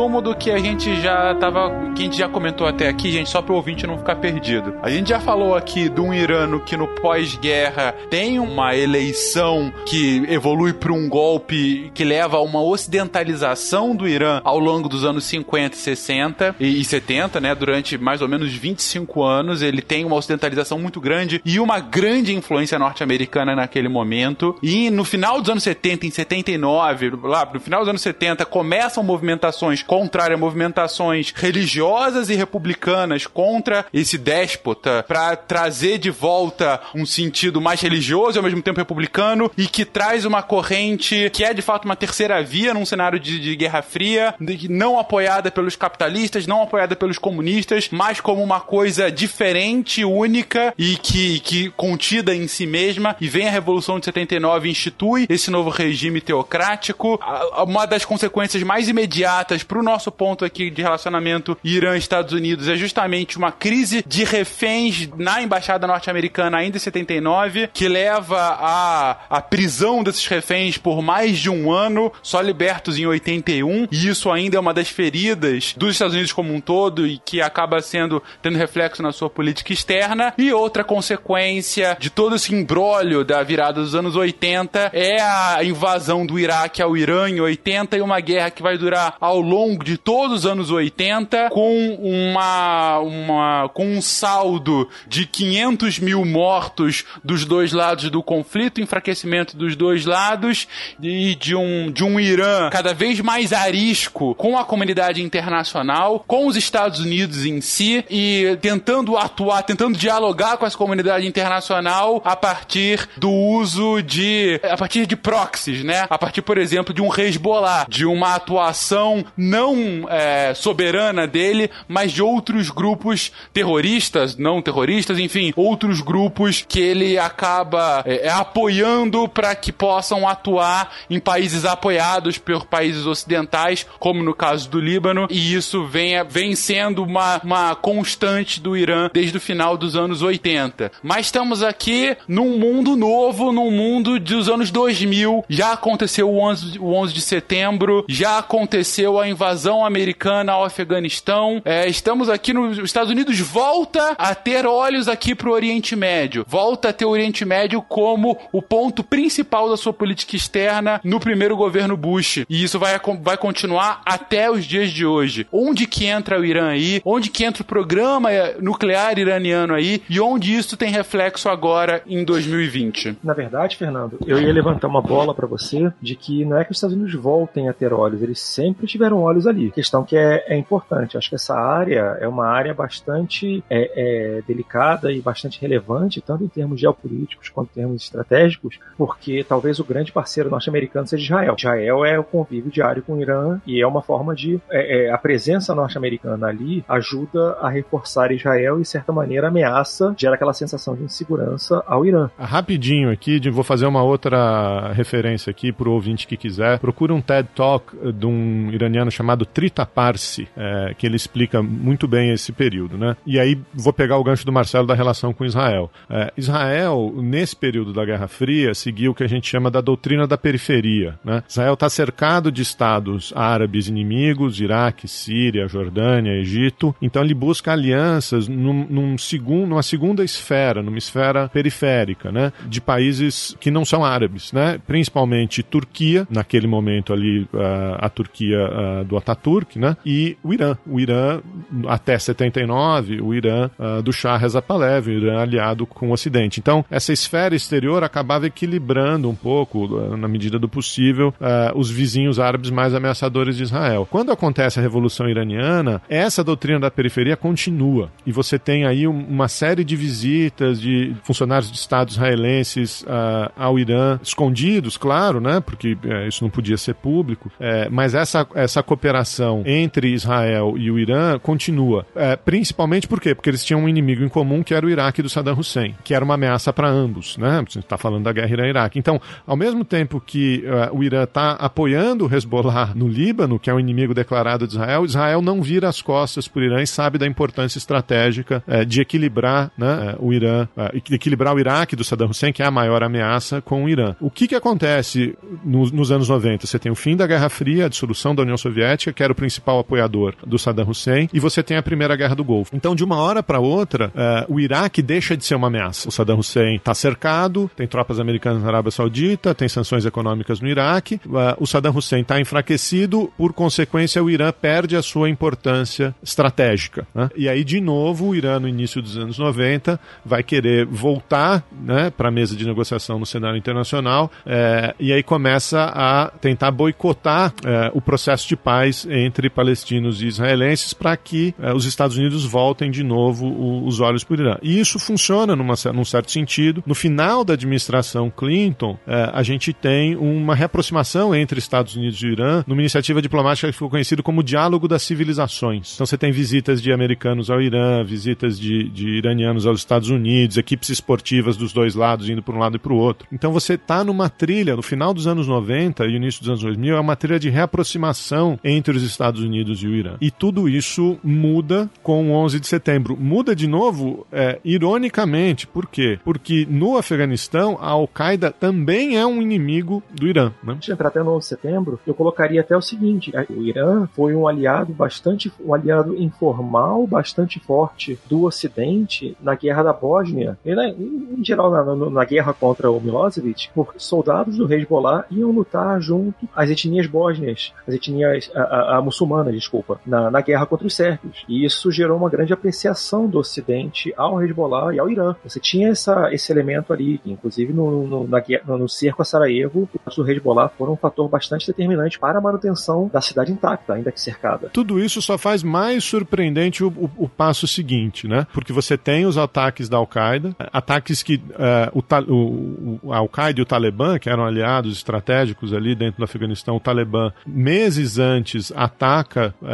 Resumo do que a gente já tava. que a gente já comentou até aqui, gente, só para o ouvinte não ficar perdido. A gente já falou aqui de um Irano que no pós-guerra tem uma eleição que evolui para um golpe que leva a uma ocidentalização do Irã ao longo dos anos 50, 60 e 70, né? Durante mais ou menos 25 anos, ele tem uma ocidentalização muito grande e uma grande influência norte-americana naquele momento. E no final dos anos 70, em 79, lá no final dos anos 70, começa um movimento movimentações contrárias a movimentações religiosas e republicanas contra esse déspota para trazer de volta um sentido mais religioso e ao mesmo tempo republicano e que traz uma corrente que é de fato uma terceira via num cenário de, de Guerra Fria, não apoiada pelos capitalistas, não apoiada pelos comunistas, mas como uma coisa diferente, única e que, que contida em si mesma. E vem a Revolução de 79 e institui esse novo regime teocrático. Uma das consequências mais imediatas imediatas para o nosso ponto aqui de relacionamento Irã-Estados Unidos é justamente uma crise de reféns na embaixada norte-americana ainda em 79, que leva à, à prisão desses reféns por mais de um ano, só libertos em 81, e isso ainda é uma das feridas dos Estados Unidos como um todo e que acaba sendo tendo reflexo na sua política externa. E outra consequência de todo esse imbróglio da virada dos anos 80 é a invasão do Iraque ao Irã em 80 e uma guerra que vai durar ao longo de todos os anos 80 com uma, uma com um saldo de 500 mil mortos dos dois lados do conflito, enfraquecimento dos dois lados e de um, de um Irã cada vez mais arisco com a comunidade internacional, com os Estados Unidos em si e tentando atuar, tentando dialogar com essa comunidade internacional a partir do uso de a partir de proxies, né? A partir, por exemplo, de um Hezbollah, de uma atuação não é, soberana dele, mas de outros grupos terroristas, não terroristas, enfim, outros grupos que ele acaba é, é apoiando para que possam atuar em países apoiados por países ocidentais, como no caso do Líbano, e isso vem, vem sendo uma, uma constante do Irã desde o final dos anos 80. Mas estamos aqui num mundo novo, num mundo dos anos 2000. Já aconteceu o 11, o 11 de setembro, já aconteceu a invasão americana ao Afeganistão. É, estamos aqui nos Estados Unidos, volta a ter olhos aqui para o Oriente Médio. Volta a ter o Oriente Médio como o ponto principal da sua política externa no primeiro governo Bush. E isso vai, vai continuar até os dias de hoje. Onde que entra o Irã aí? Onde que entra o programa nuclear iraniano aí? E onde isso tem reflexo agora em 2020? Na verdade, Fernando, eu ia levantar uma bola para você de que não é que os Estados Unidos voltem a ter olhos, eles sempre tiveram olhos ali. Questão que é, é importante. Acho que essa área é uma área bastante é, é, delicada e bastante relevante, tanto em termos geopolíticos quanto em termos estratégicos, porque talvez o grande parceiro norte-americano seja Israel. Israel é o convívio diário com o Irã e é uma forma de. É, é, a presença norte-americana ali ajuda a reforçar Israel e, de certa maneira, ameaça, gera aquela sensação de insegurança ao Irã. Rapidinho aqui, vou fazer uma outra referência aqui para o ouvinte que quiser. Procura um TED Talk de um iraniano chamado Trita Parsi, é, que ele explica muito bem esse período. Né? E aí vou pegar o gancho do Marcelo da relação com Israel. É, Israel, nesse período da Guerra Fria, seguiu o que a gente chama da doutrina da periferia. Né? Israel está cercado de estados árabes inimigos, Iraque, Síria, Jordânia, Egito. Então ele busca alianças num, num segundo, numa segunda esfera, numa esfera periférica, né? de países que não são árabes, né? principalmente Turquia, naquele momento ali a, a Turquia uh, do Ataturk, né? E o Irã. O Irã, até 79, o Irã uh, do Shah Reza Pahlavi, o Irã aliado com o Ocidente. Então, essa esfera exterior acabava equilibrando um pouco, na medida do possível, os vizinhos árabes mais ameaçadores de Israel. Quando acontece a Revolução Iraniana, essa doutrina da periferia continua. E você tem aí uma série de visitas de funcionários de Estado israelenses uh, ao Irã, escondidos, claro, né? Porque uh, isso não podia ser público. Uh, mas essa, essa cooperação entre Israel e o Irã continua. É, principalmente por quê? Porque eles tinham um inimigo em comum que era o Iraque do Saddam Hussein, que era uma ameaça para ambos, né? Você está falando da guerra Irã-Iraque. Então, ao mesmo tempo que o Irã está apoiando o Hezbollah no Líbano, que é um inimigo declarado de Israel, Israel não vira as costas para o Irã e sabe da importância estratégica de equilibrar né, o Irã, equilibrar o Iraque do Saddam Hussein, que é a maior ameaça, com o Irã. O que, que acontece no, nos anos 90? Você tem o fim da Guerra Fria, a dissolução da União Soviética, que era o principal apoiador do Saddam Hussein, e você tem a Primeira Guerra do Golfo. Então, de uma hora para outra, uh, o Iraque deixa de ser uma ameaça. O Saddam Hussein está cercado, tem tropas americanas na Arábia Saudita, tem sanções econômicas no Iraque, uh, o Saddam Hussein está enfraquecido, por consequência, o Irã perde a sua importância estratégica. Né? E aí, de novo, o Irã, no início dos anos 90, vai querer voltar né, para a mesa de negociação no cenário internacional é, e aí começa a tentar boicotar o processo de paz entre palestinos e israelenses para que é, os Estados Unidos voltem de novo o, os olhos para o Irã. E isso funciona numa, num certo sentido. No final da administração Clinton, é, a gente tem uma reaproximação entre Estados Unidos e Irã numa iniciativa diplomática que ficou conhecida como Diálogo das Civilizações. Então você tem visitas de americanos ao Irã, visitas de, de iranianos aos Estados Unidos, equipes esportivas dos dois lados indo para um lado e para o outro. Então você está numa trilha, no final dos anos 90 e início dos anos 2000, é uma trilha de reaproximação entre os Estados Unidos e o Irã. E tudo isso muda com o 11 de setembro. Muda de novo, é, ironicamente, por quê? Porque no Afeganistão, a Al-Qaeda também é um inimigo do Irã. Né? Antes de entrar até no 11 de setembro, eu colocaria até o seguinte: o Irã foi um aliado bastante, um aliado informal, bastante forte do Ocidente na guerra da Bósnia. E, né, em geral, na, na, na, guerra contra o Milosevic, porque soldados do Hezbollah iam lutar junto às etnias bósnias, as etnias a, a, a muçulmanas, desculpa, na, na guerra contra os sérvios. E isso gerou uma grande apreciação do Ocidente ao Hezbollah e ao Irã. Você tinha essa, esse elemento ali, inclusive no, no, na, no, cerco a Sarajevo, do Hezbollah foram um fator bastante determinante para a manutenção da cidade intacta, ainda que cercada. Tudo isso só faz mais surpreendente o, o, o passo seguinte, né? Porque você tem os ataques da Al-Qaeda, ataques que uh, o, o, o Al-Qaeda e o Talibã, que eram aliados estratégicos ali dentro do Afeganistão, o Talibã, meses antes, ataca uh,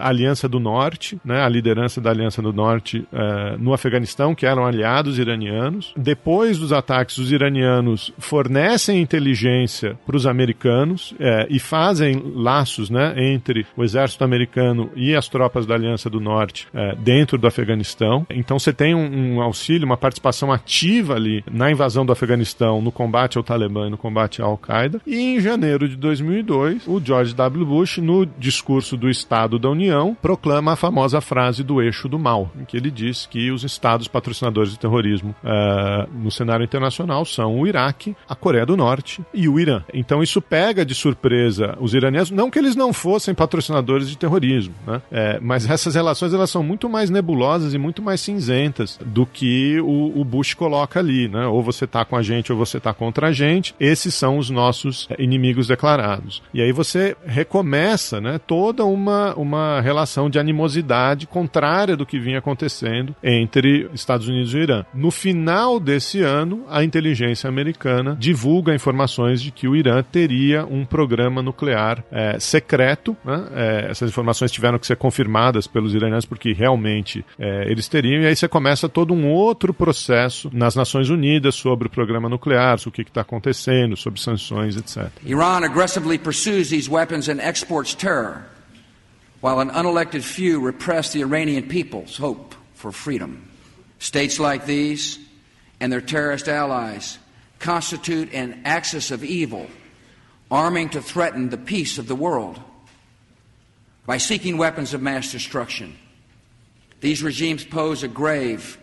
a Aliança do Norte, né? A liderança da Aliança do Norte uh, no Afeganistão, que eram aliados iranianos. Depois dos ataques, os iranianos fornecem inteligência para os americanos e fazem laços, né? Entre o exército americano e as tropas da Aliança do Norte dentro do Afeganistão. Então você tem um, um auxílio, uma participação ativa ali na invasão do Afeganistão, no combate ao Talibã e no combate à Al-Qaeda. E em janeiro de 2002, o George W. Bush, no discurso do Estado da União, proclama a famosa frase do eixo do mal, em que ele diz que os estados patrocinadores de terrorismo uh, no cenário internacional são o Iraque, a Coreia do Norte e o Irã. Então isso pega de surpresa os iranianos, não que eles não fossem patrocinadores de terrorismo, né? É, mas essas relações elas são muito mais nebulosas e muito mais cinzentas do que o, o Bush coloca ali, né? Ou você tá com a gente ou você tá contra a gente. Esses são os nossos inimigos declarados. E aí você recomeça, né, toda uma, uma relação de animosidade contrária do que vinha acontecendo entre Estados Unidos e Irã. No final desse ano, a inteligência americana divulga informações de que o Irã teria um programa nuclear é, secreto. Né? É, essas informações tiveram que ser confirmadas pelos iranianos porque realmente é, eles teriam. E aí você começa todo um outro processo nas Nações Unidas sobre o programa nuclear, sobre o que está acontecendo, sobre sanções, etc. Iran aggressively pursues these weapons and exports terror, while an unelected few repress the Iranian people's hope for freedom. States like these and their terrorist allies constitute an axis of evil, arming to threaten the peace of the world. By seeking weapons of mass destruction, these regimes pose a grave.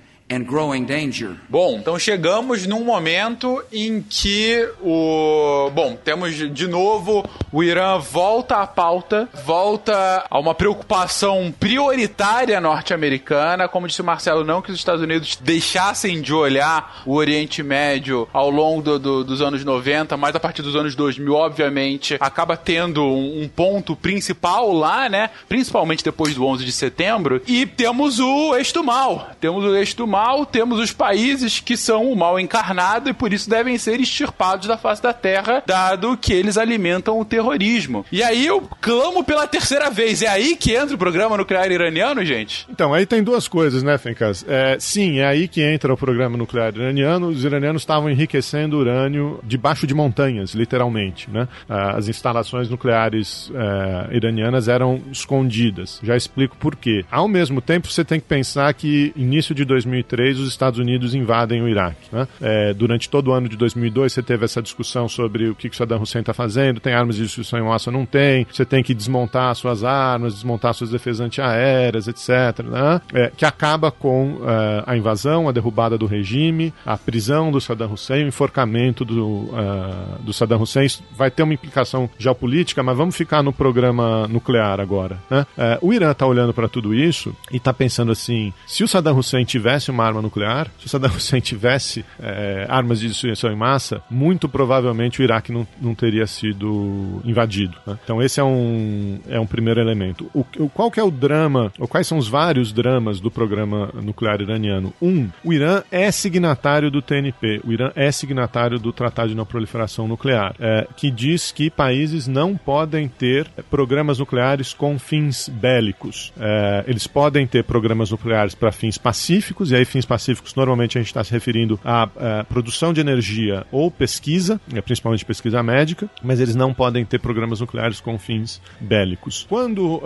Bom, então chegamos num momento em que o. Bom, temos de novo o Irã volta à pauta, volta a uma preocupação prioritária norte-americana. Como disse o Marcelo, não que os Estados Unidos deixassem de olhar o Oriente Médio ao longo do, do, dos anos 90, mas a partir dos anos 2000, obviamente, acaba tendo um, um ponto principal lá, né? Principalmente depois do 11 de setembro. E temos o eixo mal. Temos o eixo mal mal, temos os países que são o mal encarnado e por isso devem ser extirpados da face da terra, dado que eles alimentam o terrorismo. E aí eu clamo pela terceira vez. É aí que entra o programa nuclear iraniano, gente? Então, aí tem duas coisas, né, Fencas? É, sim, é aí que entra o programa nuclear iraniano. Os iranianos estavam enriquecendo urânio debaixo de montanhas, literalmente, né? Ah, as instalações nucleares é, iranianas eram escondidas. Já explico por quê. Ao mesmo tempo, você tem que pensar que início de 2013 2003 os Estados Unidos invadem o Iraque. Né? É, durante todo o ano de 2002 você teve essa discussão sobre o que, que Saddam Hussein está fazendo, tem armas de destruição em massa, não tem, você tem que desmontar suas armas, desmontar suas defesas antiaéreas, etc. Né? É, que acaba com uh, a invasão, a derrubada do regime, a prisão do Saddam Hussein, o enforcamento do, uh, do Saddam Hussein. Isso vai ter uma implicação geopolítica, mas vamos ficar no programa nuclear agora. Né? Uh, o Irã está olhando para tudo isso e está pensando assim: se o Saddam Hussein tivesse uma arma nuclear, se o Saddam Hussein tivesse é, armas de destruição em massa, muito provavelmente o Iraque não, não teria sido invadido. Né? Então esse é um, é um primeiro elemento. O, o, qual é o drama, ou quais são os vários dramas do programa nuclear iraniano? Um, o Irã é signatário do TNP, o Irã é signatário do Tratado de Não Proliferação Nuclear, é, que diz que países não podem ter programas nucleares com fins bélicos. É, eles podem ter programas nucleares para fins pacíficos, e aí fins pacíficos, normalmente a gente está se referindo à, à, produção de energia ou pesquisa, né, principalmente pesquisa médica, mas eles não podem ter programas nucleares com fins bélicos. Quando uh,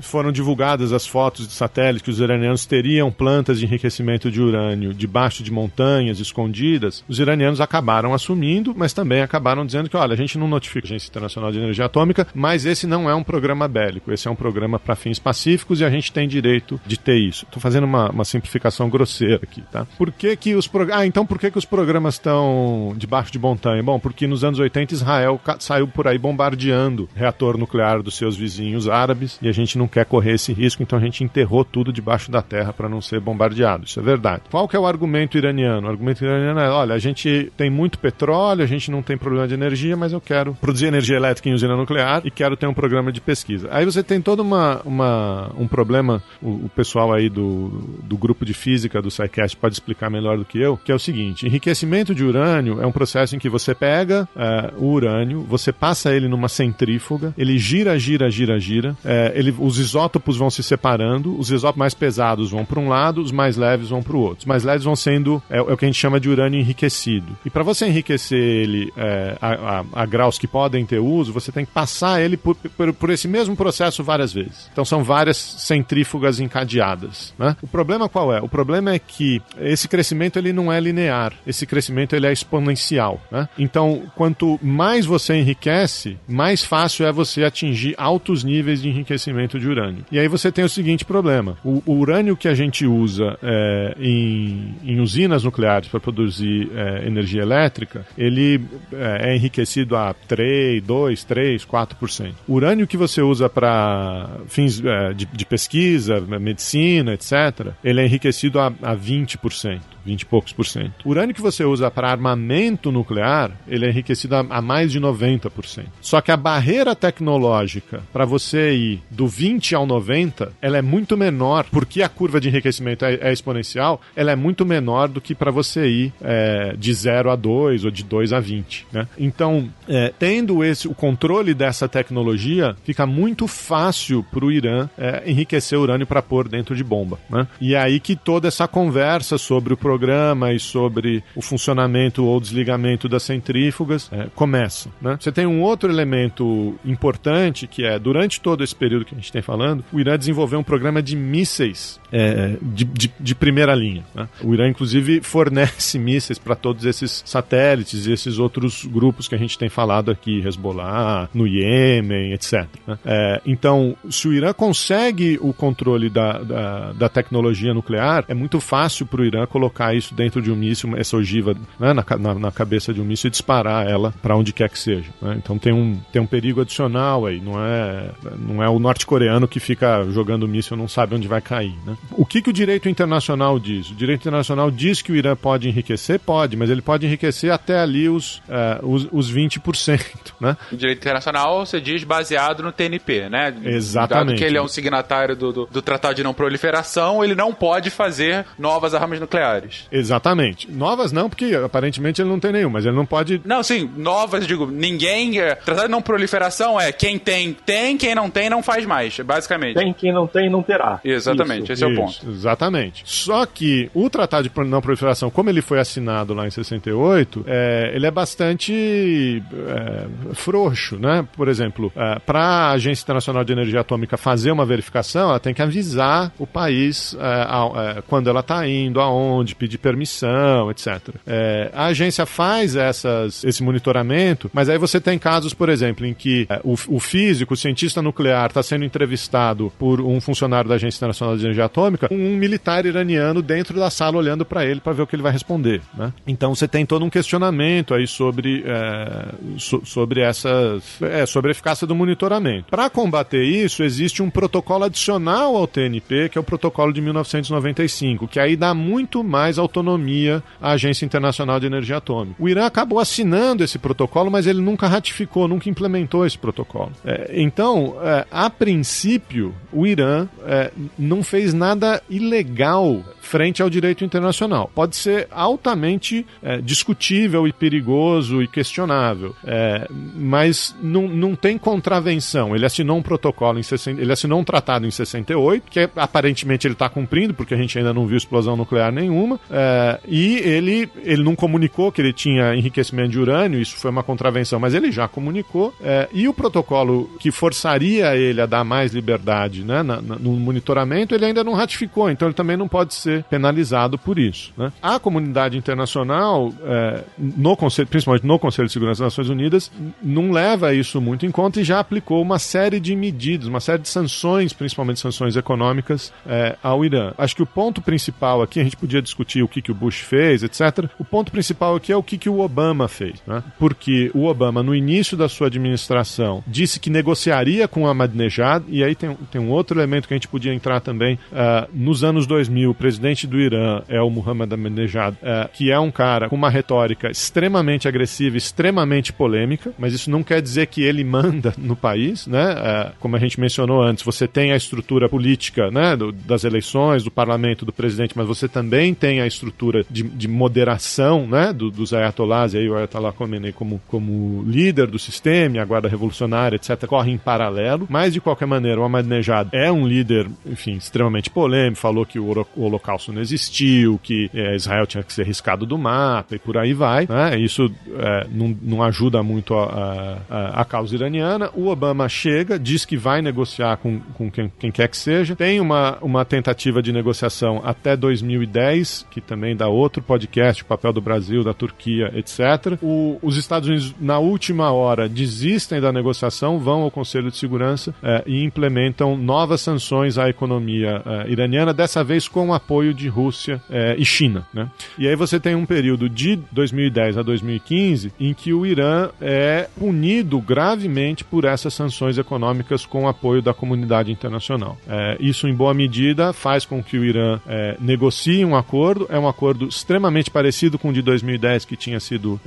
foram divulgadas as fotos de satélites que os iranianos teriam plantas de enriquecimento de urânio debaixo de montanhas escondidas, os iranianos acabaram assumindo, mas também acabaram dizendo que, olha, a gente não notifica a Agência Internacional de Energia Atômica, mas esse não é um programa bélico, esse é um programa para fins pacíficos e a gente tem direito de ter isso. Estou fazendo uma, uma simplificação grosseira aqui, tá? Por que que os pro... Ah, então por que que os programas estão debaixo de montanha? Bom, porque nos anos 80 Israel saiu por aí bombardeando reator nuclear dos seus vizinhos árabes e a gente não quer correr esse risco, então a gente enterrou tudo debaixo da terra para não ser bombardeado. Isso é verdade. Qual que é o argumento iraniano? O argumento iraniano é, olha, a gente tem muito petróleo, a gente não tem problema de energia, mas eu quero produzir energia elétrica em usina nuclear e quero ter um programa de pesquisa. Aí você tem todo uma, uma um problema, o, o pessoal aí do, do grupo de física do SciCast pode explicar melhor do que eu, que é o seguinte: enriquecimento de urânio é um processo em que você pega uh, o urânio, você passa ele numa centrífuga, ele gira, gira, gira, gira, uh, ele, os isótopos vão se separando, os isótopos mais pesados vão para um lado, os mais leves vão para o outro. Os mais leves vão sendo é, é, o que a gente chama de urânio enriquecido. E para você enriquecer ele é, a, a, a, graus que podem ter uso, você tem que passar ele por, por, por, esse mesmo processo várias vezes. Então são várias centrífugas encadeadas. Né? O problema qual é? O problema é que esse crescimento ele não é linear, esse crescimento ele é exponencial. Né? Então, quanto mais você enriquece, mais fácil é você atingir altos níveis de enriquecimento de urânio. E aí você tem o seguinte problema: o, o urânio que a gente usa é, em, em, usinas nucleares para produzir é, energia elétrica, ele é, é enriquecido a 3, 2, 3, 4%. O urânio que você usa para fins é, de, de, pesquisa, medicina, etc., ele é enriquecido a, a 20%, 20 e poucos por cento. O urânio que você usa para armamento nuclear, ele é enriquecido a, a mais de 90%. Só que a barreira tecnológica para você ir do 20 ao 90, ela é muito menor, porque a curva de enriquecimento é, é exponencial, ela é muito menor do que para você ir é, de 0 a 2 ou de 2 a 20. Né? Então, é, tendo esse, o controle dessa tecnologia, fica muito fácil para o Irã é, enriquecer urânio para pôr dentro de bomba. Né? E é aí que toda essa conversa sobre o programa e sobre o funcionamento ou desligamento das centrífugas é, começam. Né? Você tem um outro elemento importante que é, durante todo esse período que a gente tem falando, o Irã desenvolveu um programa de mísseis é, de, de, de, primeira linha. Né? O Irã, inclusive, fornece mísseis para todos esses satélites e esses outros grupos que a gente tem falado aqui, Hezbollah, no Iêmen, etc. Né? É, então, se o Irã consegue o controle da, da, da tecnologia nuclear, é muito fácil para o Irã colocar isso dentro de um míssil, essa ogiva né, na, na, na, cabeça de um míssil e disparar ela para onde quer que seja. Né? Então tem um, tem um perigo adicional aí, não é, não é o norte-coreano que fica jogando míssil não sabe onde vai cair. Né? O que, que o direito internacional diz? O direito internacional diz que o Irã pode enriquecer? Pode, mas ele pode enriquecer até ali os, uh, os, os 20%. Né? O direito internacional, você diz, baseado no TNP, né? Exatamente. Dado que ele é um signatário do, do, do Tratado de Não Proliferação, ele não pode fazer novas armas nucleares. Exatamente. Novas não, porque aparentemente ele não tem nenhum, mas ele não pode. Não, sim, novas, digo, ninguém. É, tratado de Não Proliferação é quem tem, tem, quem não tem, não faz mais, basicamente. Tem, quem não tem, não terá. Exatamente, isso, esse é o ponto. Exatamente. Só que o Tratado de Não Proliferação, como ele foi assinado lá em 68, é, ele é bastante é, frouxo, né? Por exemplo, é, para a Agência Internacional de Energia Atômica fazer uma verificação, ela tem que avisar o país é, a, é, quando ela está indo, aonde, pedir permissão, etc. É, a agência faz essas, esse monitoramento, mas aí você tem casos, por exemplo, em que o, o físico, o cientista nuclear, está sendo entrevistado por um funcionário da Agência Internacional de Energia Atômica, um militar iraniano dentro da sala olhando para ele para ver o que ele vai responder. Né? Então você tem todo um questionamento aí sobre, é, so, sobre essas, é, sobre a eficácia do monitoramento. Para combater isso, existe um protocolo adicional ao TNP, que é o protocolo de 1995, que aí dá muito mais autonomia à Agência Internacional de Energia Atômica. O Irã acabou assinando esse protocolo, mas ele nunca ratificou, nunca implementou esse protocolo. É, então, é, a princípio, o Irã é, não fez nada ilegal frente ao direito internacional. Pode ser altamente é, discutível e perigoso e questionável, é, mas não, não tem contravenção. Ele assinou um protocolo em 60, ele assinou um tratado em 68, que aparentemente ele está cumprindo, porque a gente ainda não viu explosão nuclear nenhuma, é, e ele, ele não comunicou que ele tinha enriquecimento de urânio, isso foi uma contravenção, mas ele já comunicou, é, e o protocolo que forçaria ele a dar mais liberdade né, na, na, no monitoramento, ele ainda não ratificou, então ele também não pode ser penalizado por isso. Né? A comunidade internacional, é, no conselho, principalmente no Conselho de Segurança das Nações Unidas, não leva isso muito em conta e já aplicou uma série de medidas, uma série de sanções, principalmente sanções econômicas, é, ao Irã. Acho que o ponto principal aqui, a gente podia discutir o que, que o Bush fez, etc. O ponto principal aqui é o que, que o Obama fez. Né? Porque o Obama, no início da sua administração, disse que negociaria com Ahmadinejad, e aí tem, tem um outro elemento que a gente podia entrar também. Uh, nos anos 2000, o presidente presidente do Irã é o Muhammad Ahmadinejad, é, que é um cara com uma retórica extremamente agressiva, extremamente polêmica, mas isso não quer dizer que ele manda no país, né? É, como a gente mencionou antes, você tem a estrutura política, né, do, das eleições, do parlamento, do presidente, mas você também tem a estrutura de, de moderação, né, do, dos ayatollahs, e aí o Ayatollah Khomeini como, como líder do sistema, a guarda revolucionária, etc., corre em paralelo, mas de qualquer maneira, o Ahmadinejad é um líder, enfim, extremamente polêmico, falou que o holocausto não existiu, que é, Israel tinha que ser riscado do mapa e por aí vai. Né? Isso é, não, não, ajuda muito a, a, a, causa iraniana. O Obama chega, diz que vai negociar com, com quem, quem, quer que seja. Tem uma, uma tentativa de negociação até 2010, que também dá outro podcast, o papel do Brasil, da Turquia, etc. O, os Estados Unidos, na última hora, desistem da negociação, vão ao Conselho de Segurança é, e implementam novas sanções à economia é, iraniana, dessa vez com apoio apoio de Rússia é, e China. Né? E aí você tem um período de 2010 a 2015 em que o Irã é punido gravemente por essas sanções econômicas com apoio da comunidade internacional. É, isso, em boa medida, faz com que o Irã é, negocie um acordo. É um acordo extremamente parecido com o de 2010 que tinha sido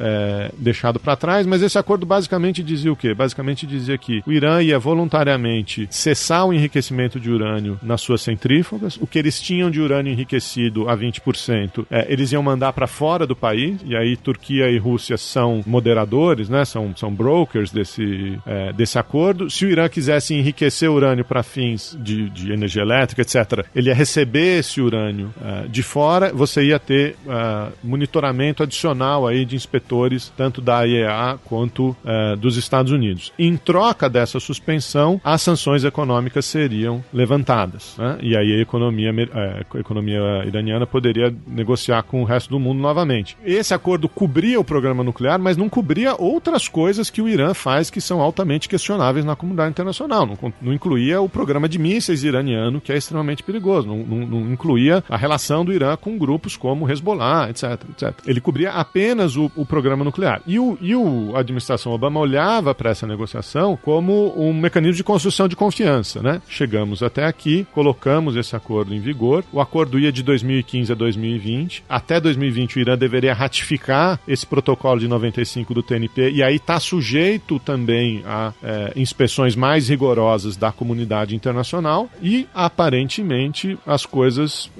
deixado para trás, mas esse acordo basicamente dizia o quê? Basicamente dizia que o Irã ia voluntariamente cessar o enriquecimento de urânio nas suas centrífugas. O que eles tinham de urânio enriquecido enriquecido a 20%, é, eles iam mandar para fora do país, e aí Turquia e Rússia são moderadores, né? São, são brokers desse, é, desse acordo. Se o Irã quisesse enriquecer urânio para fins de, de, energia elétrica, etc., ele ia receber esse urânio uh, de fora, você ia ter uh, monitoramento adicional aí de inspetores, tanto da IEA quanto uh, dos Estados Unidos. Em troca dessa suspensão, as sanções econômicas seriam levantadas. Né? E aí a economia, a economia iraniana poderia negociar com o resto do mundo novamente. Esse acordo cobria o programa nuclear, mas não cobria outras coisas que o Irã faz que são altamente questionáveis na comunidade internacional. Não, não incluía o programa de mísseis iraniano, que é extremamente perigoso. Não, não, não, incluía a relação do Irã com grupos como Hezbollah, etc, etc. Ele cobria apenas o, o programa nuclear. E, o, e o, a administração Obama olhava para essa negociação como um mecanismo de construção de confiança. Né? Chegamos até aqui, colocamos esse acordo em vigor. O acordo de 2015 a 2020. Até 2020 o Irã deveria ratificar esse protocolo de 95 do TNP e aí está sujeito também a é, inspeções mais rigorosas da comunidade internacional e aparentemente as coisas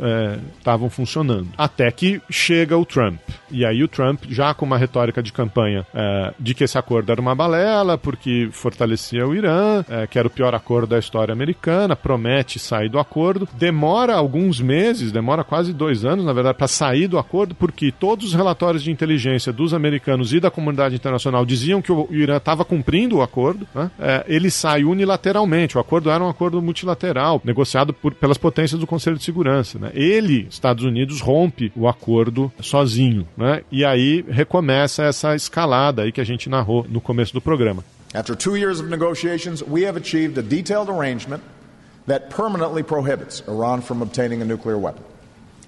estavam é, funcionando. Até que chega o Trump. E aí o Trump, já com uma retórica de campanha é, de que esse acordo era uma balela, porque fortalecia o Irã, é, que era o pior acordo da história americana, promete sair do acordo. Demora alguns meses, demora quase dois anos, na verdade, para sair do acordo, porque todos os relatórios de inteligência dos americanos e da comunidade internacional diziam que o Irã estava cumprindo o acordo. Né? É, ele sai unilateralmente. O acordo era um acordo multilateral, negociado por, pelas potências do Conselho de Segurança. Né? Ele, Estados Unidos, rompe o acordo sozinho. Né? E aí recomeça essa escalada aí que a gente narrou no começo do programa. After two years of negotiations, we have achieved a detailed arrangement that permanently prohibits Iran from obtaining a nuclear weapon.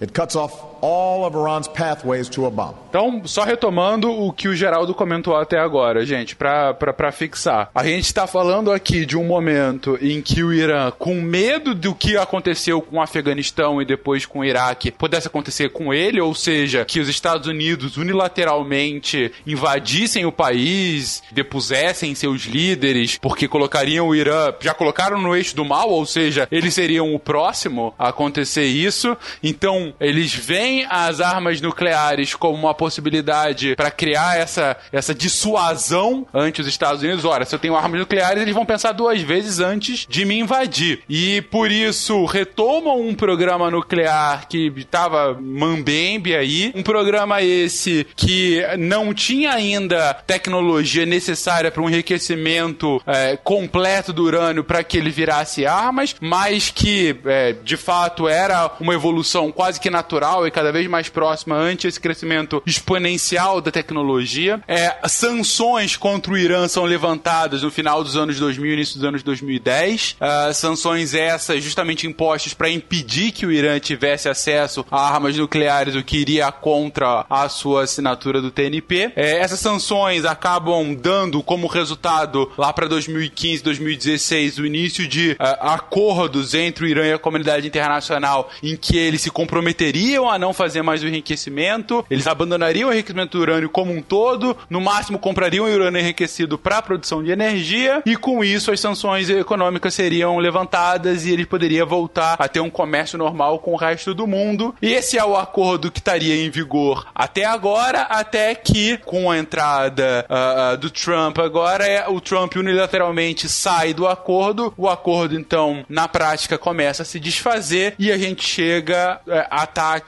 It cuts off all of Iran's pathways to a bomb. Então, só retomando o que o Geraldo comentou até agora, gente, para fixar. A gente está falando aqui de um momento em que o Irã, com medo do que aconteceu com o Afeganistão e depois com o Iraque, pudesse acontecer com ele, ou seja, que os Estados Unidos unilateralmente invadissem o país, depusessem seus líderes, porque colocariam o Irã, já colocaram no eixo do mal, ou seja, eles seriam o próximo a acontecer isso. Então, eles veem as armas nucleares como uma possibilidade para criar essa, essa dissuasão ante os Estados Unidos. Olha, se eu tenho armas nucleares, eles vão pensar duas vezes antes de me invadir. E por isso retomam um programa nuclear que estava mambembe aí, um programa esse que não tinha ainda tecnologia necessária para um enriquecimento é, completo do urânio para que ele virasse armas, mas que é, de fato era uma evolução quase que natural e cada vez mais próxima ante esse crescimento exponencial da tecnologia. É, sanções contra o Irã são levantadas no final dos anos 2000 e início dos anos 2010. Uh, ah, sanções essas justamente impostas para impedir que o Irã tivesse acesso a armas nucleares, o que iria contra a sua assinatura do TNP. É, essas sanções acabam dando como resultado, lá para 2015, 2016, o início de uh, acordos entre o Irã e a comunidade internacional em que eles se comprometeriam a não fazer mais o enriquecimento, eles abandonariam o enriquecimento do urânio como um todo, no máximo comprariam o urânio enriquecido para a produção de energia, e com isso as sanções econômicas seriam levantadas e ele poderia voltar a ter um comércio normal com o resto do mundo. E esse é o acordo que estaria em vigor até agora, até que com a entrada uh, do Trump agora, é, o Trump unilateralmente sai do acordo, o acordo então na prática começa a se desfazer e a gente chega uh, a estar tá.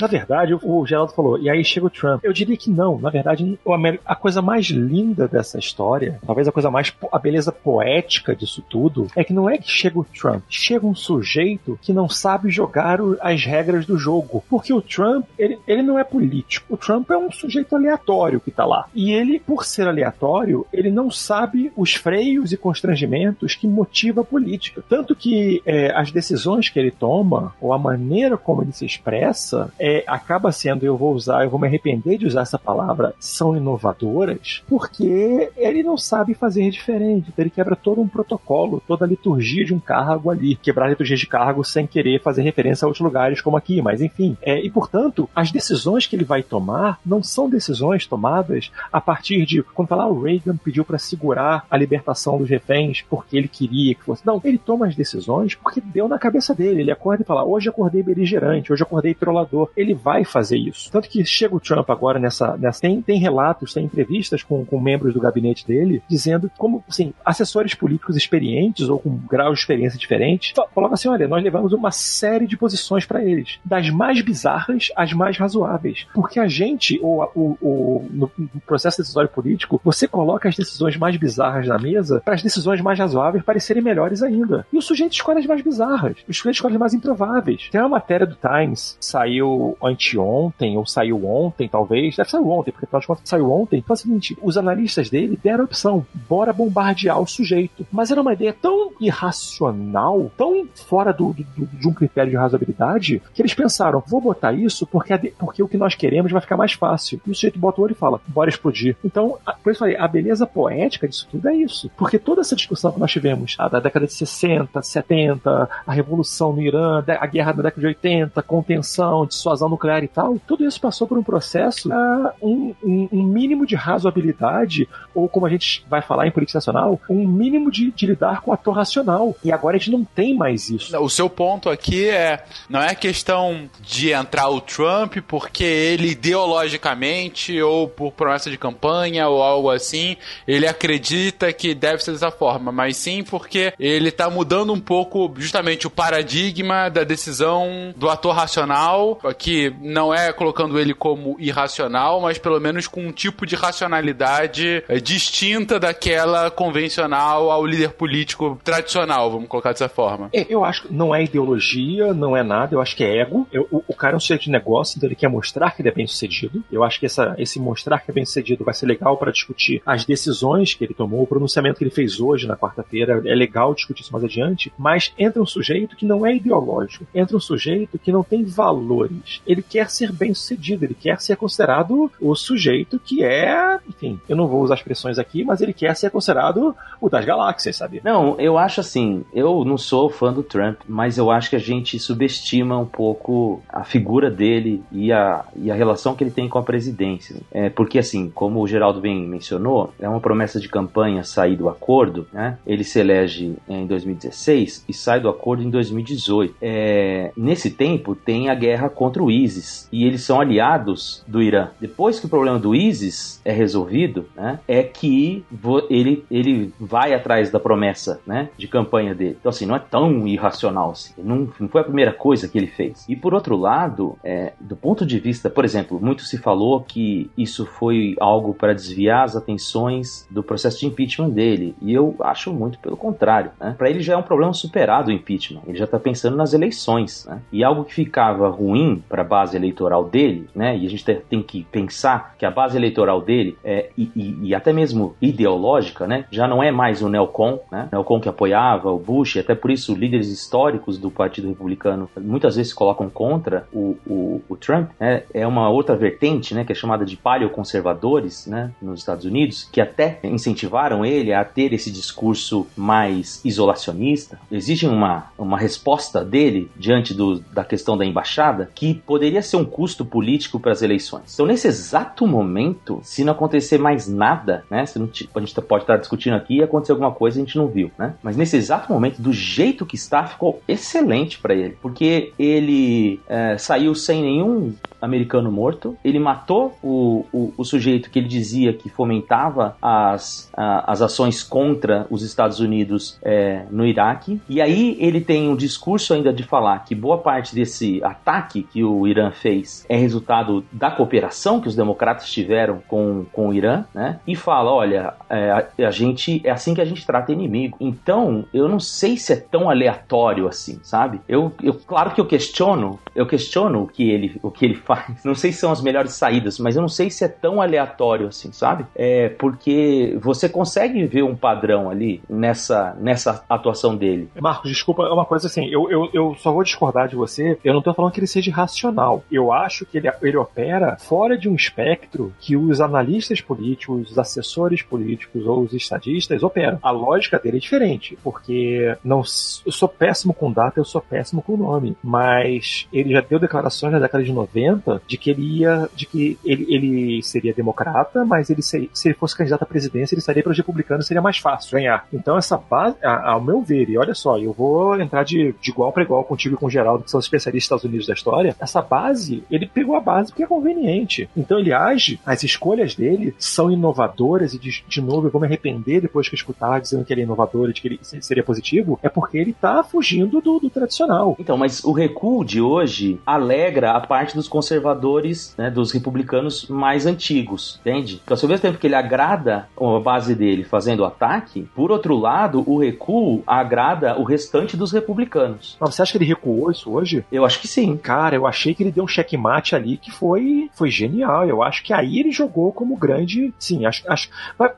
Na verdade, o Geraldo falou, e aí chega o Trump. Eu diria que não. Na verdade, a coisa mais linda dessa história, talvez a coisa mais. a beleza poética disso tudo, é que não é que chega o Trump. Chega um sujeito que não sabe jogar as regras do jogo. Porque o Trump, ele, ele não é político. O Trump é um sujeito aleatório que tá lá. E ele, por ser aleatório, ele não sabe os freios e constrangimentos que motiva a política. Tanto que é, as decisões que ele toma, ou a maneira como ele se expressa, é, acaba sendo, eu vou usar, eu vou me arrepender de usar essa palavra, são inovadoras, porque ele não sabe fazer diferente. Então ele quebra todo um protocolo, toda a liturgia de um cargo ali. Quebrar a liturgia de cargo sem querer fazer referência a outros lugares como aqui, mas enfim. É, e portanto, as decisões que ele vai tomar não são decisões tomadas a partir de quando falar o Reagan pediu para segurar a libertação dos reféns porque ele queria que fosse. Não, ele toma as decisões porque deu na cabeça dele. Ele acorda e fala: hoje acordei beligerante hoje acordei trollador. Ele vai fazer isso. Tanto que chega o Trump agora nessa. nessa tem, tem relatos, tem entrevistas com, com membros do gabinete dele dizendo como, assim, assessores políticos experientes ou com graus de experiência diferentes falavam assim: olha, nós levamos uma série de posições para eles, das mais bizarras às mais razoáveis. Porque a gente, ou, ou, ou no, no processo decisório político, você coloca as decisões mais bizarras na mesa para as decisões mais razoáveis parecerem melhores ainda. E o sujeito escolhe as mais bizarras, o sujeito escolhe as mais improváveis. Tem uma matéria do Times, saiu anteontem, ou saiu ontem, talvez, deve sair ontem, porque afinal de contas saiu ontem. Foi o seguinte: os analistas dele deram a opção, bora bombardear o sujeito. Mas era uma ideia tão irracional, tão fora do, do, de um critério de razoabilidade, que eles pensaram, vou botar isso porque, porque o que nós queremos vai ficar mais fácil. E o sujeito bota o olho e fala, bora explodir. Então, por isso falei, a beleza poética disso tudo é isso. Porque toda essa discussão que nós tivemos, a da década de 60, 70, a revolução no Irã, a guerra da década de 80, contenção, dissuasão nuclear e tal, tudo isso passou por um processo, uh, um, um, um, mínimo de razoabilidade, ou como a gente vai falar em política nacional, um mínimo de, de lidar com a ator racional. E agora a gente não tem mais isso. O seu ponto aqui é, não é questão de entrar o Trump porque ele ideologicamente ou por promessa de campanha ou algo assim, ele acredita que deve ser dessa forma, mas sim porque ele tá mudando um pouco justamente o paradigma da decisão do ator racional, que não é colocando ele como irracional, mas pelo menos com um tipo de racionalidade é, distinta daquela convencional ao líder político tradicional, vamos colocar dessa forma. É, eu acho que não é ideologia, não é nada, eu acho que é ego. Eu, o, o, cara é um sujeito de negócio, então ele quer mostrar que ele é bem sucedido. Eu acho que essa, esse mostrar que é bem sucedido vai ser legal para discutir as decisões que ele tomou, o pronunciamento que ele fez hoje na quarta-feira. É legal discutir isso mais adiante, mas entra um sujeito que não é ideológico, entra um sujeito que não tem valores. Ele quer ser bem sucedido, ele quer ser considerado o sujeito que é, enfim, eu não vou usar expressões aqui, mas ele quer ser considerado o das galáxias, sabe? Não, eu acho assim, eu não sou fã do Trump, mas eu acho que a gente subestima um pouco a figura dele e a, e a relação que ele tem com a presidência. É, porque assim, como o Geraldo bem mencionou, é uma promessa de campanha sair do acordo, né? Ele se elege em 2016 e sai do acordo em 2018. É, nesse tempo tem a guerra contra o ISIS e eles são aliados do Irã. Depois que o problema do ISIS é resolvido, né, é que ele, ele vai atrás da promessa né, de campanha dele. Então, assim, não é tão irracional assim. Não, não foi a primeira coisa que ele fez. E por outro lado, é, do ponto de vista, por exemplo, muito se falou que isso foi algo para desviar as atenções do processo de impeachment dele. E eu acho muito pelo contrário. Né? Para ele já é um problema superado o impeachment. Ele já está pensando nas eleições. Né? E algo ficava ruim para a base eleitoral dele, né? e a gente tem que pensar que a base eleitoral dele é, e, e, e até mesmo ideológica, né? já não é mais o neocon, né? neocon que apoiava o Bush, até por isso líderes históricos do Partido Republicano muitas vezes se colocam contra o, o, o Trump. Né? É uma outra vertente né? que é chamada de paleoconservadores né? nos Estados Unidos, que até incentivaram ele a ter esse discurso mais isolacionista. Existe uma, uma resposta dele diante do, da questão da embaixada que poderia ser um custo político para as eleições. Então, nesse exato momento, se não acontecer mais nada, né? Se não, a gente pode estar discutindo aqui e acontecer alguma coisa a gente não viu, né? Mas nesse exato momento, do jeito que está, ficou excelente para ele, porque ele é, saiu sem nenhum americano morto, ele matou o, o, o, sujeito que ele dizia que fomentava as, a, as ações contra os Estados Unidos é, no Iraque, e aí ele tem um discurso ainda de falar que boa parte desse ataque que o Irã fez é resultado da cooperação que os democratas tiveram com, com o Irã, né? E fala, olha, é, a gente é assim que a gente trata inimigo. Então, eu não sei se é tão aleatório assim, sabe? Eu, eu claro que eu questiono, eu questiono o que ele, o que ele faz. Não sei se são as melhores saídas, mas eu não sei se é tão aleatório assim, sabe? É porque você consegue ver um padrão ali nessa, nessa atuação dele. Marcos, desculpa, é uma coisa assim, eu, eu, eu só vou discordar de você. Eu não tô falando que ele seja irracional. Eu acho que ele, ele opera fora de um espectro que os analistas políticos, os assessores políticos ou os estadistas operam. A lógica dele é diferente, porque não, eu sou péssimo com data, eu sou péssimo com nome, mas ele já deu declarações na década de 90 de que ele ia, de que ele, ele seria democrata, mas ele se, se ele fosse candidato à presidência, ele estaria para os republicanos, seria mais fácil ganhar. Então essa base, ao meu ver, e olha só, eu vou entrar de, de igual para igual contigo e com o Geraldo, que são especialistas especialista dos Estados Unidos da história, essa base, ele pegou a base porque é conveniente. Então ele age, as escolhas dele são inovadoras e de, de novo eu vou me arrepender depois que escutar dizendo que ele é inovador e que ele seria positivo, é porque ele tá fugindo do, do tradicional. Então, mas o recuo de hoje alegra a parte dos conservadores, né, dos republicanos mais antigos, entende? Então, ao mesmo tempo que ele agrada a base dele fazendo o ataque, por outro lado, o recuo agrada o restante dos republicanos. Mas você acha que ele recuou isso hoje? Eu acho que sim. Cara, eu achei que ele deu um checkmate ali que foi, foi genial. Eu acho que aí ele jogou como grande. Sim, acho, acho,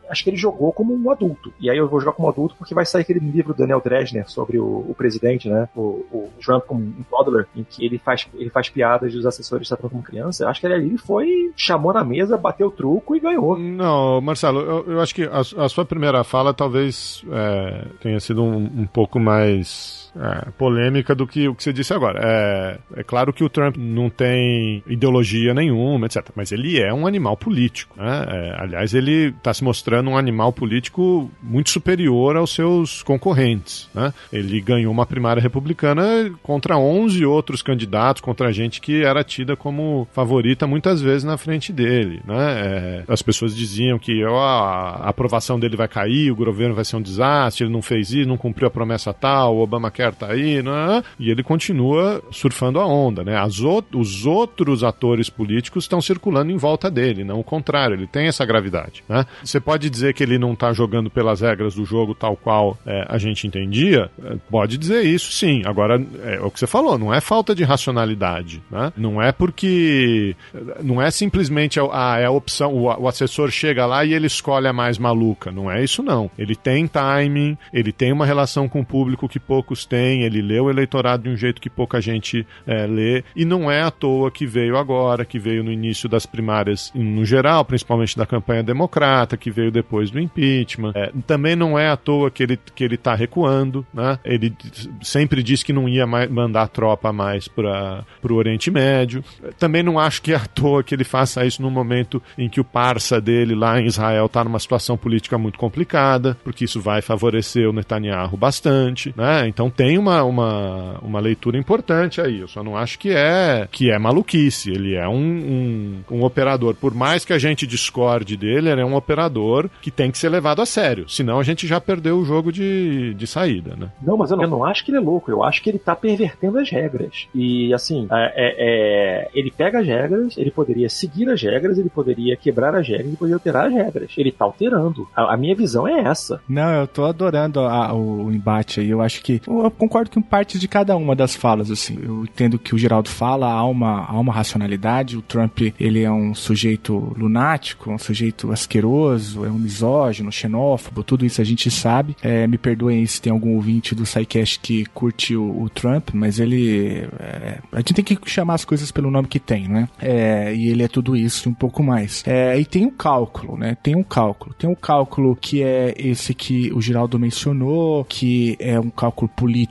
acho que ele jogou como um adulto. E aí eu vou jogar como adulto porque vai sair aquele livro do Daniel Dresner sobre o, o presidente, né? O, o Trump como um toddler, em que ele faz, ele faz piadas dos assessores tratando como criança. Eu acho que ele ali foi, chamou na mesa, bateu o truco e ganhou. Não, Marcelo, eu, eu acho que a, a, sua primeira fala talvez é, tenha sido um, um pouco mais é, polêmica do que o que você disse agora. É, é claro que o Trump não tem ideologia nenhuma, etc. Mas ele é um animal político. Né? É, aliás, ele está se mostrando um animal político muito superior aos seus concorrentes. Né? Ele ganhou uma primária republicana contra 11 outros candidatos, contra gente que era tida como favorita muitas vezes na frente dele. Né? É, as pessoas diziam que ó, a aprovação dele vai cair, o governo vai ser um desastre, ele não fez isso, não cumpriu a promessa tal, o Obama quer quer tá aí, né? E ele continua surfando a onda, né? As o, os outros atores políticos estão circulando em volta dele, não o contrário, ele tem essa gravidade, né? Você pode dizer que ele não está jogando pelas regras do jogo tal qual é, a gente entendia? É, pode dizer isso, sim. Agora, é, é o que você falou, não é falta de racionalidade, né? Não é porque... Não é simplesmente a, a, é a opção, o, o assessor chega lá e ele escolhe a mais maluca, não é isso não. Ele tem timing, ele tem uma relação com o público que poucos têm, ele lê o eleitorado de um jeito que pouca gente é, lê, e não é à toa que veio agora, que veio no início das primárias no geral, principalmente da campanha democrata, que veio depois do impeachment. É, também não é à toa que ele que ele está recuando, né? Ele sempre disse que não ia mais mandar tropa mais para o Oriente Médio. Também não acho que é à toa que ele faça isso no momento em que o parça dele lá em Israel está numa situação política muito complicada, porque isso vai favorecer o Netanyahu bastante, né? Então tem uma, uma, uma leitura importante aí. Eu só não acho que é que é maluquice. Ele é um, um, um operador. Por mais que a gente discorde dele, ele é um operador que tem que ser levado a sério. Senão a gente já perdeu o jogo de, de saída, né? Não, mas eu não, eu não acho que ele é louco. Eu acho que ele tá pervertendo as regras. E assim, é, é, é, ele pega as regras, ele poderia seguir as regras, ele poderia quebrar as regras, ele poderia alterar as regras. Ele tá alterando. A, a minha visão é essa. Não, eu tô adorando a, o, o embate aí. Eu acho que eu concordo com partes de cada uma das falas, assim. Eu entendo que o Geraldo fala, há uma, há uma racionalidade. O Trump, ele é um sujeito lunático, um sujeito asqueroso, é um misógino, xenófobo, tudo isso a gente sabe. É, me perdoem se tem algum ouvinte do SciCast que curte o, Trump, mas ele... É, a gente tem que chamar as coisas pelo nome que tem, né? É, e ele é tudo isso e um pouco mais. É, e tem um cálculo, né? Tem um cálculo. Tem um cálculo que é esse que o Geraldo mencionou, que é um cálculo político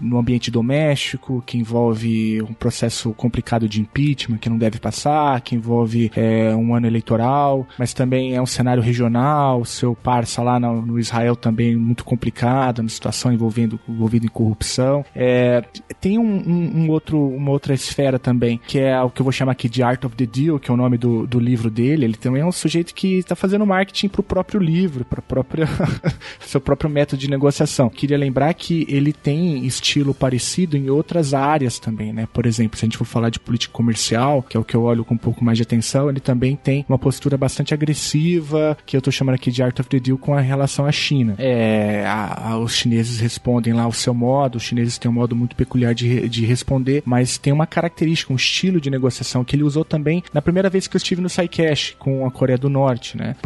no ambiente doméstico, que envolve um processo complicado de impeachment que não deve passar, que envolve é, um ano eleitoral, mas também é um cenário regional, seu parça lá no, no Israel também muito complicado, uma situação envolvendo envolvida em corrupção. É, tem um, um, um, outro, uma outra esfera também, que é o que eu vou chamar aqui de Art of the Deal, que é o nome do, do livro dele. Ele também é um sujeito que está fazendo marketing para o próprio livro, para própria seu próprio método de negociação. Queria lembrar que ele tem estilo parecido em outras áreas também, né? Por exemplo, se a gente for falar de política comercial, que é o que eu olho com um pouco mais de atenção, ele também tem uma postura bastante agressiva, que eu tô chamando aqui de Art of the Deal com a relação à China. É, a, a, os chineses respondem lá o seu modo, os chineses têm um modo muito peculiar de, de responder, mas tem uma característica, um estilo de negociação que ele usou também na primeira vez que eu estive no SciCash com a Coreia do Norte, né?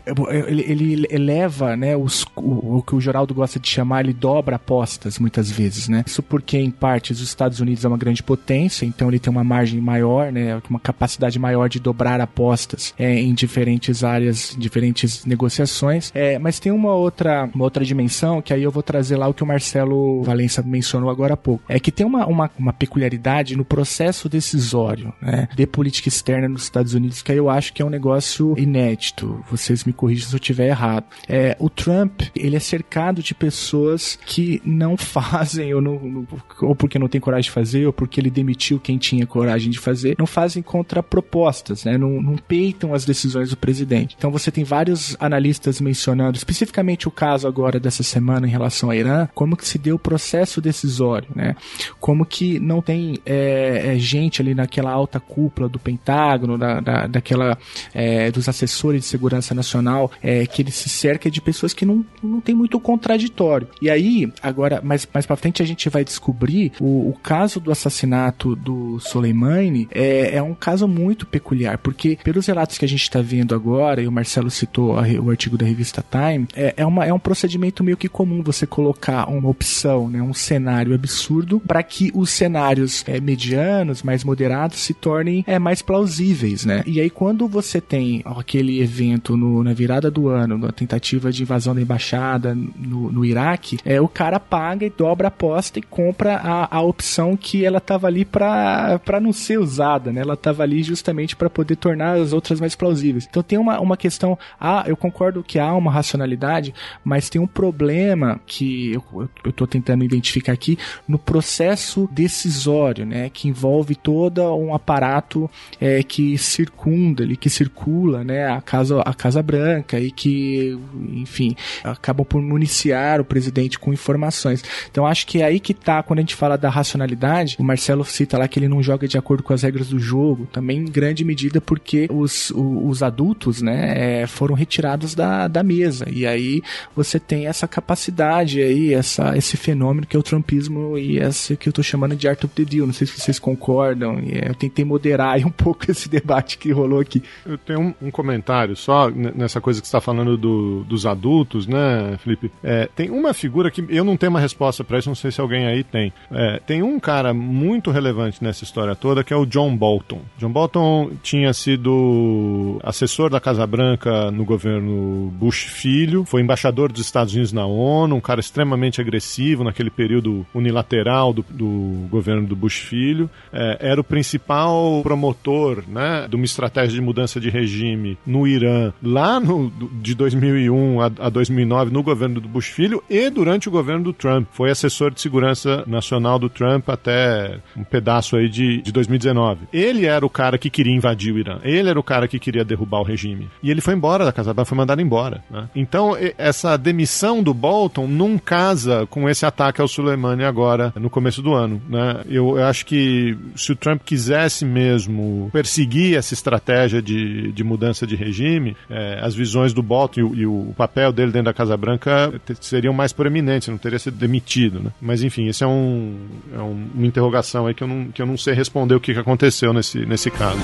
Ele, ele eleva, né, os, o, o que o Geraldo gosta de chamar, ele dobra apostas muitas vezes, né? Isso porque, em parte, os Estados Unidos é uma grande potência, então ele tem uma margem maior, né, uma capacidade maior de dobrar apostas é, em diferentes áreas, diferentes negociações. É, mas tem uma outra, uma outra dimensão que aí eu vou trazer lá o que o Marcelo Valença mencionou agora há pouco. É que tem uma, uma, uma peculiaridade no processo decisório né, de política externa nos Estados Unidos que aí eu acho que é um negócio inédito. Vocês me corrijam se eu estiver errado. É, o Trump, ele é cercado de pessoas que não fazem ou, não, ou porque não tem coragem de fazer, ou porque ele demitiu quem tinha coragem de fazer, não fazem contrapropostas, né? Não, não peitam as decisões do presidente. Então você tem vários analistas mencionando especificamente o caso agora dessa semana em relação ao Irã, como que se deu o processo decisório, né? Como que não tem é, é, gente ali naquela alta cúpula do Pentágono, da, da daquela é, dos assessores de segurança nacional, é, que ele se cerca de pessoas que não, não tem muito contraditório. E aí, agora, mais, mais pra frente a gente vai descobrir o, o caso do assassinato do Soleimani é, é um caso muito peculiar, porque pelos relatos que a gente está vendo agora, e o Marcelo citou a, o artigo da revista Time, é, é, uma, é um procedimento meio que comum você colocar uma opção, né, um cenário absurdo, para que os cenários é, medianos, mais moderados, se tornem é, mais plausíveis, né? E aí, quando você tem aquele evento no, na virada do ano, na tentativa de invasão da embaixada no, no Iraque, é, o cara paga e dobra a aposta e compra a, a opção que ela tava ali para não ser usada, né? Ela tava ali justamente para poder tornar as outras mais plausíveis. Então tem uma, uma questão, ah, eu concordo que há uma racionalidade, mas tem um problema que eu, eu, eu tô tentando identificar aqui no processo decisório, né? Que envolve todo um aparato é, que circunda ali, que circula, né? A casa, a Casa Branca e que, enfim, acabam por municiar o presidente com informações. Então acho que é aí que tá, quando a gente fala da racionalidade, o Marcelo cita lá que ele não joga de acordo com as regras do jogo, também em grande medida porque os, os, os adultos, né, é, foram retirados da, da mesa. E aí você tem essa capacidade aí, essa, esse fenômeno que é o trumpismo e essa que eu tô chamando de art of the deal. Não sei se vocês concordam. É, eu tentei moderar aí um pouco esse debate que rolou aqui. Eu tenho um, um comentário só nessa coisa que está falando do, dos adultos, né, Felipe? É, tem uma figura que eu não tenho uma resposta para isso, não sei se alguém aí tem. É, tem um cara muito relevante nessa história toda que é o John Bolton. John Bolton tinha sido assessor da Casa Branca no governo Bush filho, foi embaixador dos Estados Unidos na ONU, um cara extremamente agressivo naquele período unilateral do, do governo do Bush filho. É, era o principal promotor né, de uma estratégia de mudança de regime no Irã lá no, de 2001 a, a 2009 no governo do Bush filho e durante o governo do Trump. Foi assessor de segurança nacional do Trump até um pedaço aí de, de 2019. Ele era o cara que queria invadir o Irã. Ele era o cara que queria derrubar o regime. E ele foi embora da Casa Branca, foi mandado embora. Né? Então, essa demissão do Bolton não casa com esse ataque ao Soleimani agora, no começo do ano. Né? Eu, eu acho que se o Trump quisesse mesmo perseguir essa estratégia de, de mudança de regime, é, as visões do Bolton e o, e o, papel dele dentro da Casa Branca seriam mais proeminentes, não teria sido demitido. Né? Mas enfim, esse é, um, é um, uma interrogação aí que eu não, que eu não sei responder o que, aconteceu nesse, nesse caso.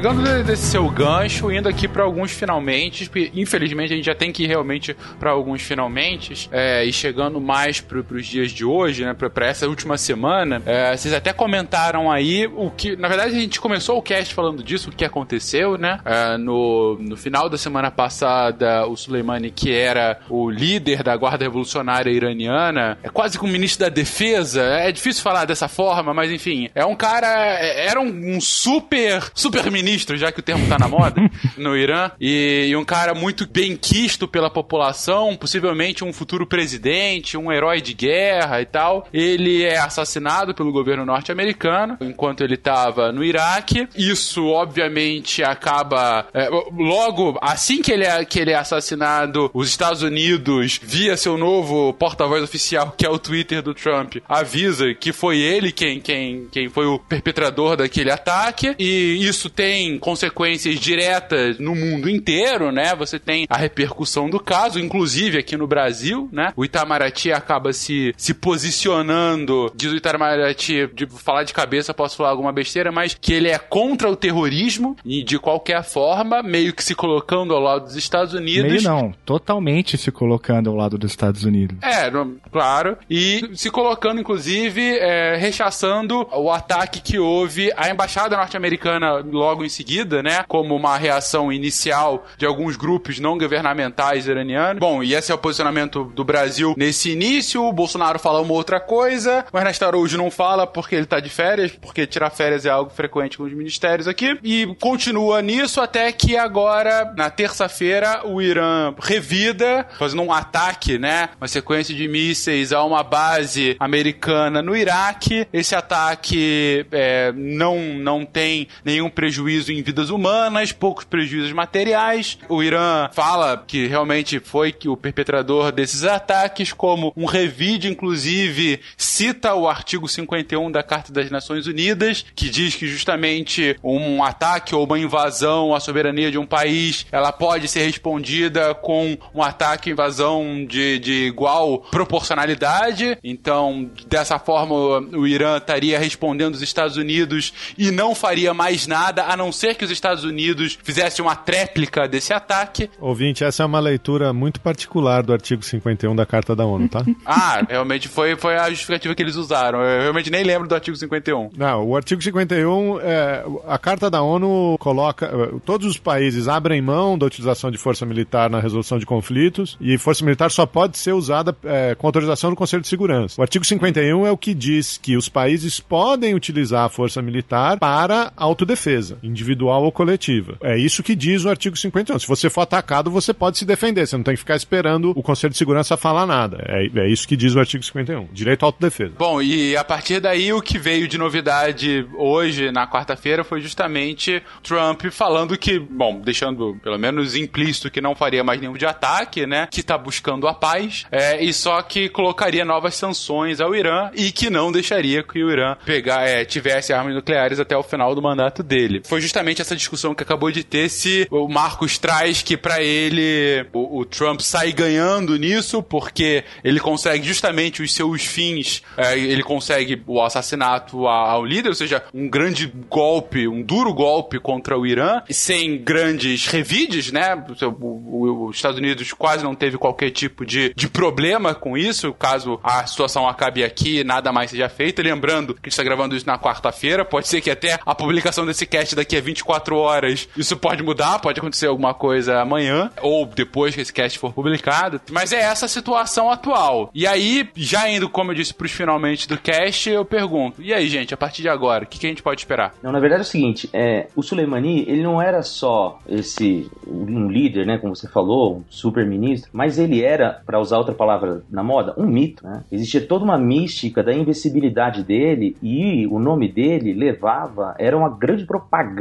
Pegando desse seu gancho, indo aqui para alguns finalmente, infelizmente a gente já tem que ir realmente para alguns finalmente, é, e chegando mais para os dias de hoje, né, para essa última semana, é, vocês até comentaram aí o que, na verdade a gente começou o cast falando disso, o que aconteceu, né, é, no, no final da semana passada, o Soleimani, que era o líder da Guarda Revolucionária Iraniana, é quase que um ministro da defesa, é difícil falar dessa forma, mas enfim, é um cara, é, era um, um super, super ministro ministro, já que o termo tá na moda, no Irã, e, e, um cara muito bem quisto pela população, possivelmente um futuro presidente, um herói de guerra e tal. Ele é assassinado pelo governo norte-americano enquanto ele estava no Iraque. Isso, obviamente, acaba. É, logo, assim que ele, é, que ele é assassinado, os Estados Unidos, via seu novo porta-voz oficial, que é o Twitter do Trump, avisa que foi ele quem, quem, quem foi o perpetrador daquele ataque. E isso tem tem consequências diretas no mundo inteiro, né? Você tem a repercussão do caso, inclusive aqui no Brasil, né? O Itamaraty acaba se, se posicionando, diz o Itamaraty, de falar de cabeça posso falar alguma besteira, mas que ele é contra o terrorismo e de qualquer forma, meio que se colocando ao lado dos Estados Unidos. Meio não, totalmente se colocando ao lado dos Estados Unidos. É, claro. E se colocando, inclusive, é, rechaçando o ataque que houve à embaixada norte-americana logo logo em seguida, né? Como uma reação inicial de alguns grupos não governamentais iranianos. Bom, e esse é o posicionamento do Brasil nesse início. O Bolsonaro fala uma outra coisa. O Ernesto Araújo não fala porque ele tá de férias, porque tirar férias é algo frequente com os ministérios aqui. E continua nisso até que agora, na terça-feira, o Irã revida, fazendo um ataque, né? Uma sequência de mísseis a uma base americana no Iraque. Esse ataque é, não, não tem nenhum prejuízo em vidas humanas, poucos prejuízos materiais. O Irã fala que realmente foi que o perpetrador desses ataques, como um revide, inclusive, cita o artigo 51 da Carta das Nações Unidas, que diz que justamente um ataque ou uma invasão à soberania de um país, ela pode ser respondida com um ataque, invasão de, de igual proporcionalidade. Então, dessa forma, o Irã estaria respondendo os Estados Unidos e não faria mais nada, a não ser que os Estados Unidos fizessem uma tréplica desse ataque. Ouvinte, essa é uma leitura muito particular do artigo 51 da Carta da ONU, tá? ah, realmente foi, foi a justificativa que eles usaram. Eu realmente nem lembro do artigo 51. Não, o artigo 51, é, a Carta da ONU coloca. É, todos os países abrem mão da utilização de força militar na resolução de conflitos e força militar só pode ser usada é, com autorização do Conselho de Segurança. O artigo 51 é o que diz que os países podem utilizar a força militar para autodefesa, individual ou coletiva. É isso que diz o artigo 51. Se você for atacado, você pode se defender. Você não tem que ficar esperando o Conselho de Segurança falar nada. É, é isso que diz o artigo 51. Direito à autodefesa. Bom, e a partir daí o que veio de novidade hoje, na quarta-feira, foi justamente Trump falando que, bom, deixando pelo menos implícito que não faria mais nenhum de ataque, né? Que tá buscando a paz. É, e só que colocaria novas sanções ao Irã e que não deixaria que o Irã pegar, é, tivesse armas nucleares até o final do mandato dele. Foi justamente essa discussão que acabou de ter se o Marcos traz que para ele o, o, Trump sai ganhando nisso porque ele consegue justamente os seus fins, é, ele consegue o assassinato ao líder, ou seja, um grande golpe, um duro golpe contra o Irã, sem grandes revides, né? Os Estados Unidos quase não teve qualquer tipo de, de problema com isso, caso a situação acabe aqui nada mais seja feito. Lembrando que a gente está gravando isso na quarta-feira, pode ser que até a publicação desse cast daqui a 24 horas isso pode mudar, pode acontecer alguma coisa amanhã ou depois que esse cast for publicado. Mas é essa a situação atual. E aí, já indo, como eu disse, para os finalmente do cast, eu pergunto: e aí, gente, a partir de agora, o que, que, a gente pode esperar? Não, na verdade é o seguinte: é, o Soleimani, ele não era só esse um líder, né, como você falou, um super ministro, mas ele era, para usar outra palavra na moda, um mito. Né? Existia toda uma mística da invencibilidade dele e o nome dele levava, era uma grande propaganda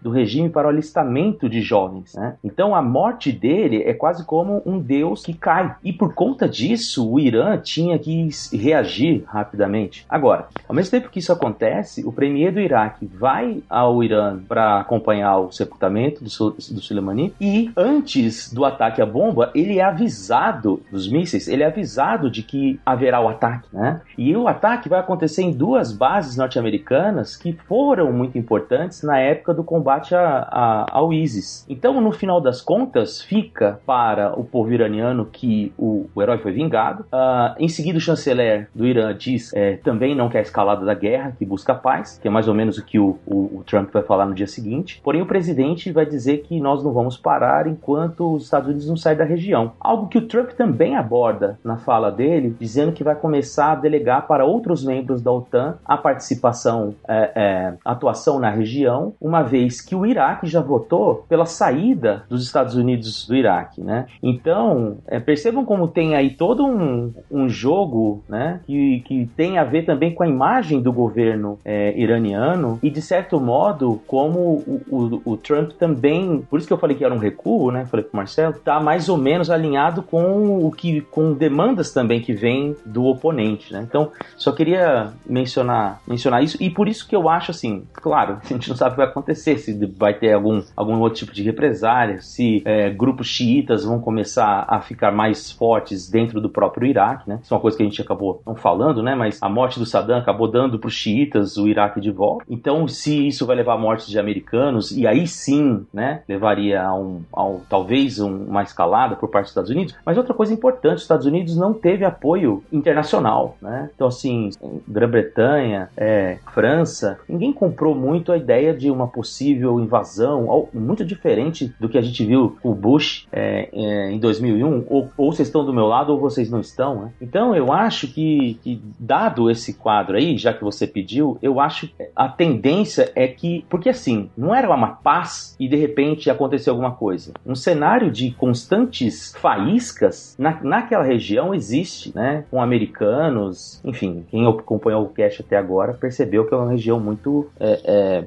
do regime para o alistamento de jovens. Né? Então a morte dele é quase como um deus que cai. E por conta disso, o Irã tinha que reagir rapidamente. Agora, ao mesmo tempo que isso acontece, o premier do Iraque vai ao Irã para acompanhar o sepultamento do, do Soleimani e antes do ataque à bomba, ele é avisado dos mísseis, ele é avisado de que haverá o ataque, né? E o ataque vai acontecer em duas bases norte-americanas que foram muito importantes na época do combate a, a, ao ISIS. Então, no final das contas, fica para o povo iraniano que o, o herói foi vingado. Uh, em seguida, o chanceler do Irã diz é, também não quer a escalada da guerra, que busca paz, que é mais ou menos o que o, o, o Trump vai falar no dia seguinte. Porém, o presidente vai dizer que nós não vamos parar enquanto os Estados Unidos não saem da região. Algo que o Trump também aborda na fala dele, dizendo que vai começar a delegar para outros membros da OTAN a participação, é, é, atuação na região, uma vez que o Iraque já votou pela saída dos Estados Unidos do Iraque, né? Então, é, percebam como tem aí todo um, um jogo, né, que, que tem a ver também com a imagem do governo é, iraniano e, de certo modo, como o, o, o, Trump também, por isso que eu falei que era um recuo, né, falei pro Marcelo, tá mais ou menos alinhado com o que, com demandas também que vêm do oponente, né? Então, só queria mencionar, mencionar isso e por isso que eu acho assim, claro, a gente não sabe o que vai acontecer, se vai ter algum, algum outro tipo de represália, se é, grupos xiitas vão começar a ficar mais fortes dentro do próprio Iraque, né? Isso é uma coisa que a gente acabou não falando, né? Mas a morte do Saddam acabou dando para os xiitas o Iraque de volta. Então, se isso vai levar a morte de americanos e aí sim, né, levaria a um, a um talvez um, uma escalada por parte dos Estados Unidos. Mas outra coisa importante, os Estados Unidos não teve apoio internacional, né? Então, assim, Grã-Bretanha, é, França, ninguém comprou muito a ideia de uma possível invasão, muito diferente do que a gente viu com o Bush é, é, em 2001, ou, ou, vocês estão do meu lado ou vocês não estão. Né? Então eu acho que, que, dado esse quadro aí, já que você pediu, eu acho que a tendência é que, porque assim, não era uma paz e de repente aconteceu alguma coisa. Um cenário de constantes faíscas na, naquela região existe, né? Com americanos, enfim, quem acompanhou o cast até agora percebeu que é uma região muito é, é,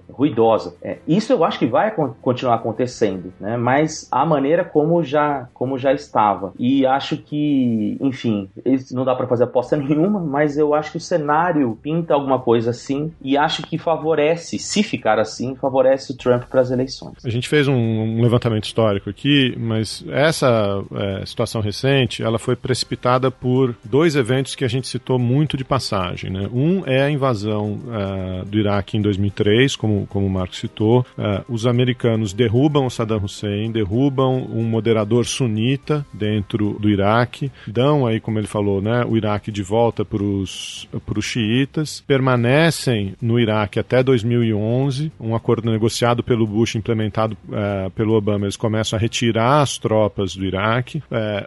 ruidosa. É, isso eu acho que vai continuar acontecendo, né? Mas a maneira como já, como já estava. E acho que, enfim, não dá para fazer aposta nenhuma, mas eu acho que o cenário pinta alguma coisa assim e acho que favorece, se ficar assim, favorece o Trump para as eleições. A gente fez um, um levantamento histórico aqui, mas essa é, situação recente, ela foi precipitada por dois eventos que a gente citou muito de passagem, né? Um é a invasão uh, do Iraque em 2003, como, como o Marco citou. Uh, os americanos derrubam Saddam Hussein, derrubam um moderador sunita dentro do Iraque, dão aí, como ele falou, né, o Iraque de volta para os xiitas, permanecem no Iraque até 2011, um acordo negociado pelo Bush, implementado uh, pelo Obama, eles começam a retirar as tropas do Iraque.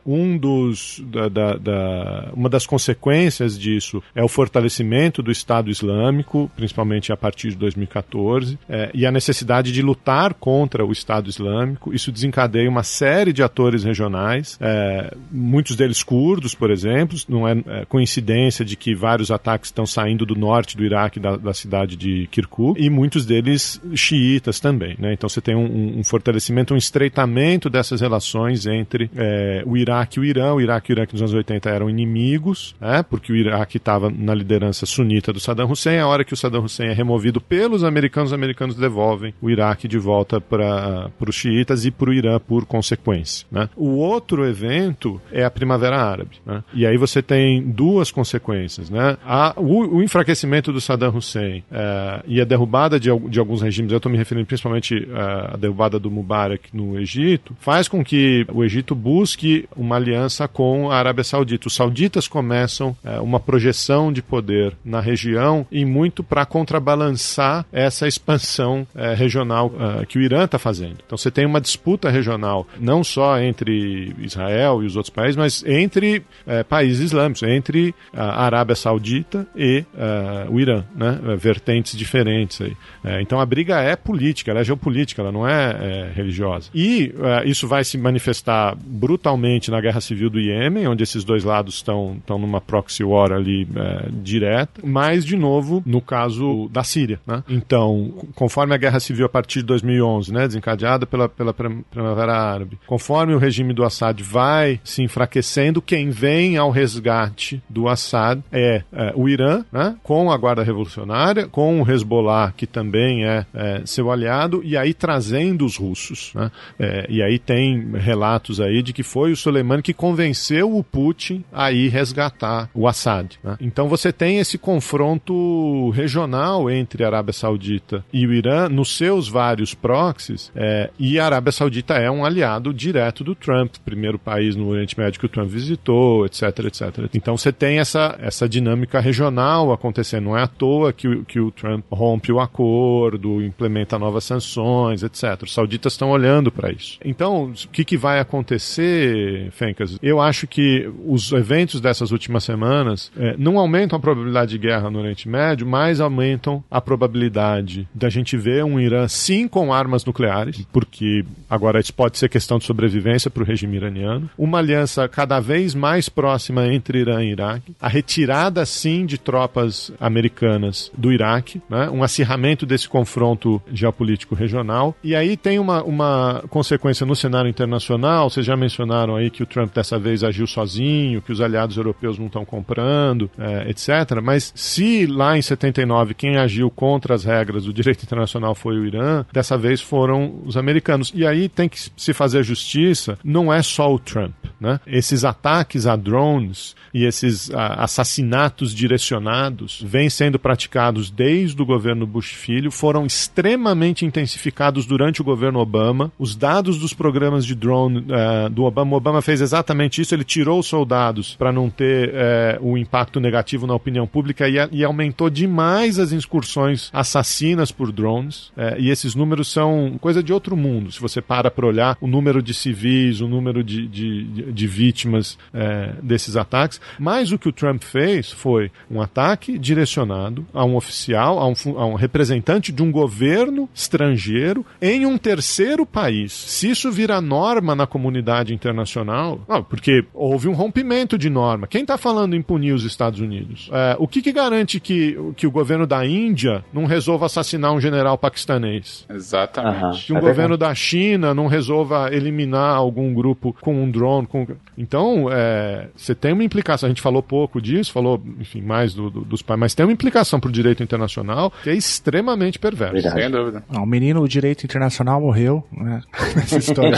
um dos da, da, da, uma das consequências disso é o fortalecimento do Estado Islâmico, principalmente a partir de 2014, é, e a necessidade de lutar contra o Estado Islâmico. Isso desencadeia uma série de atores regionais, é, muitos deles curdos, por exemplo. Não é, é, coincidência de que vários ataques estão saindo do norte do Iraque, da, da cidade de Kirkuk, e muitos deles xiitas também. Né? Então você tem um, um, fortalecimento, um estreitamento dessas relações entre é, o Iraque e o Irã. O Iraque e o Iraque nos anos 80 eram inimigos, né? porque o Iraque estava na liderança sunita do Saddam Hussein. A hora que o Saddam Hussein é removido pelos americanos, os americanos devolvem o Iraque de volta para os xiitas e para o Irã por consequência. Né? O outro evento é a Primavera Árabe. Né? E aí você tem duas consequências. Né? A, o, o enfraquecimento do Saddam Hussein é, e a derrubada de, de alguns regimes, eu estou me referindo principalmente à é, derrubada do Mubarak no Egito, faz com que o Egito busque uma aliança com a Arábia Saudita. Os sauditas começam é, uma projeção de poder na região e muito para contrabalançar essa expansão é, regional é, que o Irã está fazendo. Então você tem uma disputa regional, não só entre Israel e os outros países, mas entre é, países islâmicos, entre a Arábia Saudita e é, o Irã, né? vertentes diferentes aí. É, então a briga é política, ela é geopolítica, ela não é, religiosa. E isso vai se manifestar brutalmente na guerra civil do Iêmen, onde esses dois lados estão numa proxy war ali direta, mas, de novo, no caso da Síria. Né? Então, conforme a guerra civil a partir de 2011, né, desencadeada pela, pela Primavera Árabe, conforme o regime do Assad vai se enfraquecendo, quem vem ao resgate do Assad é, é o Irã, né, com a Guarda Revolucionária, com o Hezbollah, que também é, é seu aliado, e aí trazendo os russos. Né? É, e aí tem relatos aí de que foi o Soleimani que convenceu o Putin a ir resgatar o Assad. Né? Então você tem esse confronto regional entre a Arábia Saudita e o Irã nos seus vários proxies, é, e a Arábia Saudita é um aliado direto do Trump, primeiro país no Oriente Médio que o Trump visitou, etc, etc. Então você tem essa, essa dinâmica regional acontecendo. Não é à toa que, o, que o Trump rompe o acordo, implementa novas sanções, etc. Os sauditas estão olhando para isso. Então, o que, que vai acontecer, Fencas? Eu acho que os eventos dessas últimas semanas é, não aumentam a probabilidade de guerra no Oriente Médio, mas aumentam a probabilidade da gente ver um Irã sim com armas nucleares, porque agora isso pode ser questão de sobrevivência para o regime iraniano, uma aliança cada vez mais próxima entre Irã e Iraque, a retirada sim de tropas americanas do Iraque, né, um acirramento desse confronto geopolítico regional, e aí tem uma, uma consequência no cenário internacional, vocês já mencionaram aí que o Trump dessa vez agiu sozinho, que os aliados europeus não estão comprando, é, etc. Mas se lá em 79 quem agiu contra as regras do direito internacional foi o Irã, dessa vez foram os americanos. E aí tem que se fazer justiça, não é só o Trump. Né? Esses ataques a drones e esses a, assassinatos direcionados vêm sendo praticados desde o governo Bush filho, foram extremamente intensificados durante o governo Obama. Os dados dos programas de drone uh, do Obama, o Obama fez exatamente isso, ele tirou os soldados para não ter uh, o impacto negativo na opinião pública e, e, aumentou demais as incursões assassinas por drones. Uh, e esses números são coisa de outro mundo. Se você para para olhar o número de civis, o número de, de, de, vítimas desses ataques. Mas o que o Trump fez foi um ataque direcionado a um oficial, a um, a um representante de um governo estrangeiro em um terceiro país. Se isso vira norma na comunidade internacional, não, porque houve um rompimento de norma. Quem está falando em punir os Estados Unidos? É, o que, que garante que, que o governo da Índia não resolva assassinar um general paquistanês? Exatamente. Que um é governo da China não resolva eliminar algum grupo com um drone. Com... Então, é, você tem uma implicação. A gente falou pouco disso, falou, enfim, mais do, do, dos pais, mas tem uma implicação para o direito internacional que é extremamente perverso. Sem dúvida. Não, o menino, o direito internacional morreu, né? Essa história.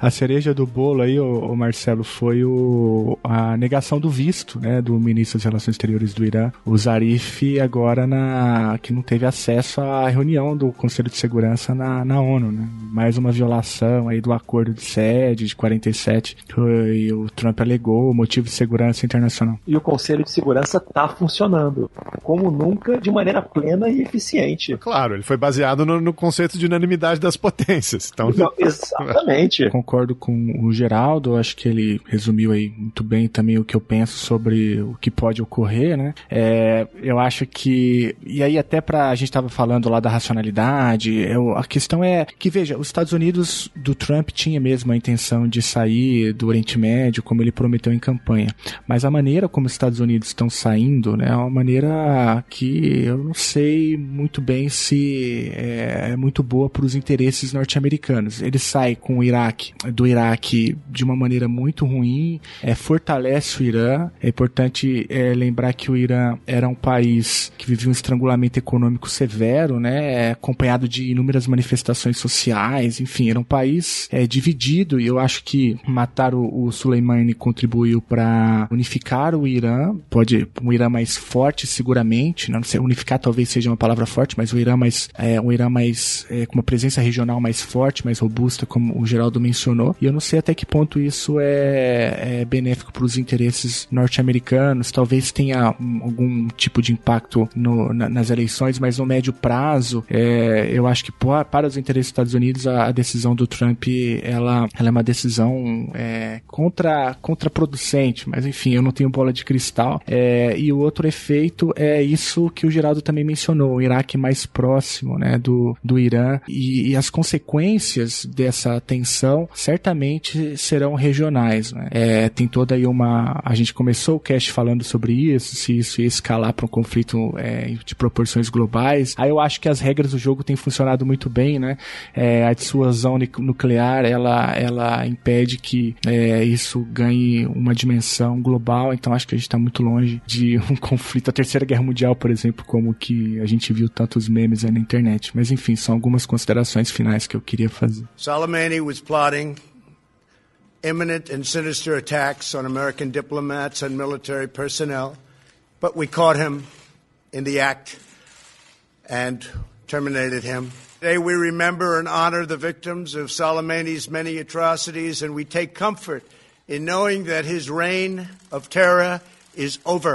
a cereja do bolo aí, o, o, Marcelo, foi o, a negação do visto, né? Do ministro das Relações Exteriores do Irã, o Zarif, agora na, que não teve acesso à reunião do Conselho de Segurança na, na ONU, né? Mais uma violação aí do acordo de sede de 47, que o Trump alegou, motivo de segurança internacional. E o Conselho de Segurança tá funcionando, como nunca, de maneira plena e eficiente. Claro, ele foi baseado no, no conceito de unanimidade das potências. Então... Não, exatamente. Concordo com o Geraldo, acho que ele resumiu aí muito bem também o que eu penso sobre o que pode ocorrer, né? É, eu acho que, e aí até pra, a gente estava falando lá da racionalidade, eu, a questão é que, veja, os Estados Unidos do Trump tinha mesmo a intenção de sair do Oriente Médio, como ele prometeu em campanha, mas a maneira como os Estados Unidos estão saindo, né, é uma maneira que eu não sei muito bem se é, é muito boa para os interesses norte-americanos. Ele sai com o Iraque, do Iraque de uma maneira muito ruim, é, fortalece o Irã. É importante é, lembrar que o Irã era um país que vivia um estrangulamento econômico severo, né, é, acompanhado de inúmeras manifestações sociais, enfim, era um país é, dividido e eu acho que matar o, o Soleimani contribuiu para unificar o Irã, pode um Irã mais forte seguramente, não sei, unificar talvez seja uma palavra forte, mas o Irã mais é, um Irã mais é, com uma presença regional mais forte, mais robusta, como o Geraldo mencionou. E eu não sei até que ponto isso é, é benéfico para os interesses norte-americanos. Talvez tenha algum tipo de impacto no, na, nas eleições, mas no médio prazo, é, eu acho que para os interesses dos Estados Unidos a, a decisão do Trump ela, ela é uma decisão é, contra contraproducente. Mas enfim, eu não tenho bola de cristal. É, e o outro efeito é isso que o Geraldo também mencionou, o Iraque mais próximo, né, do, do Irã e, e as consequências dessa tensão certamente serão regionais, né? É, tem toda aí uma, a gente começou o cast falando sobre isso, se isso ia escalar para um conflito é, de proporções globais. Aí eu acho que as regras do jogo têm funcionado muito bem, né? É, a dissuasão nuclear, ela, ela impede que é, isso ganhe uma dimensão global, então acho que a gente está muito longe de um conflito, a terceira guerra mundial, por exemplo, como que a gente viu tantos memes aí na internet. Mas enfim, são algumas considerações finais que eu queria fazer. Soleimani was plotting imminent and sinister attacks on American diplomats and military personnel, but we caught him in the act and terminated him. Today we remember and honor the victims of Soleimani's many atrocities, and we take comfort in knowing that his reign of terror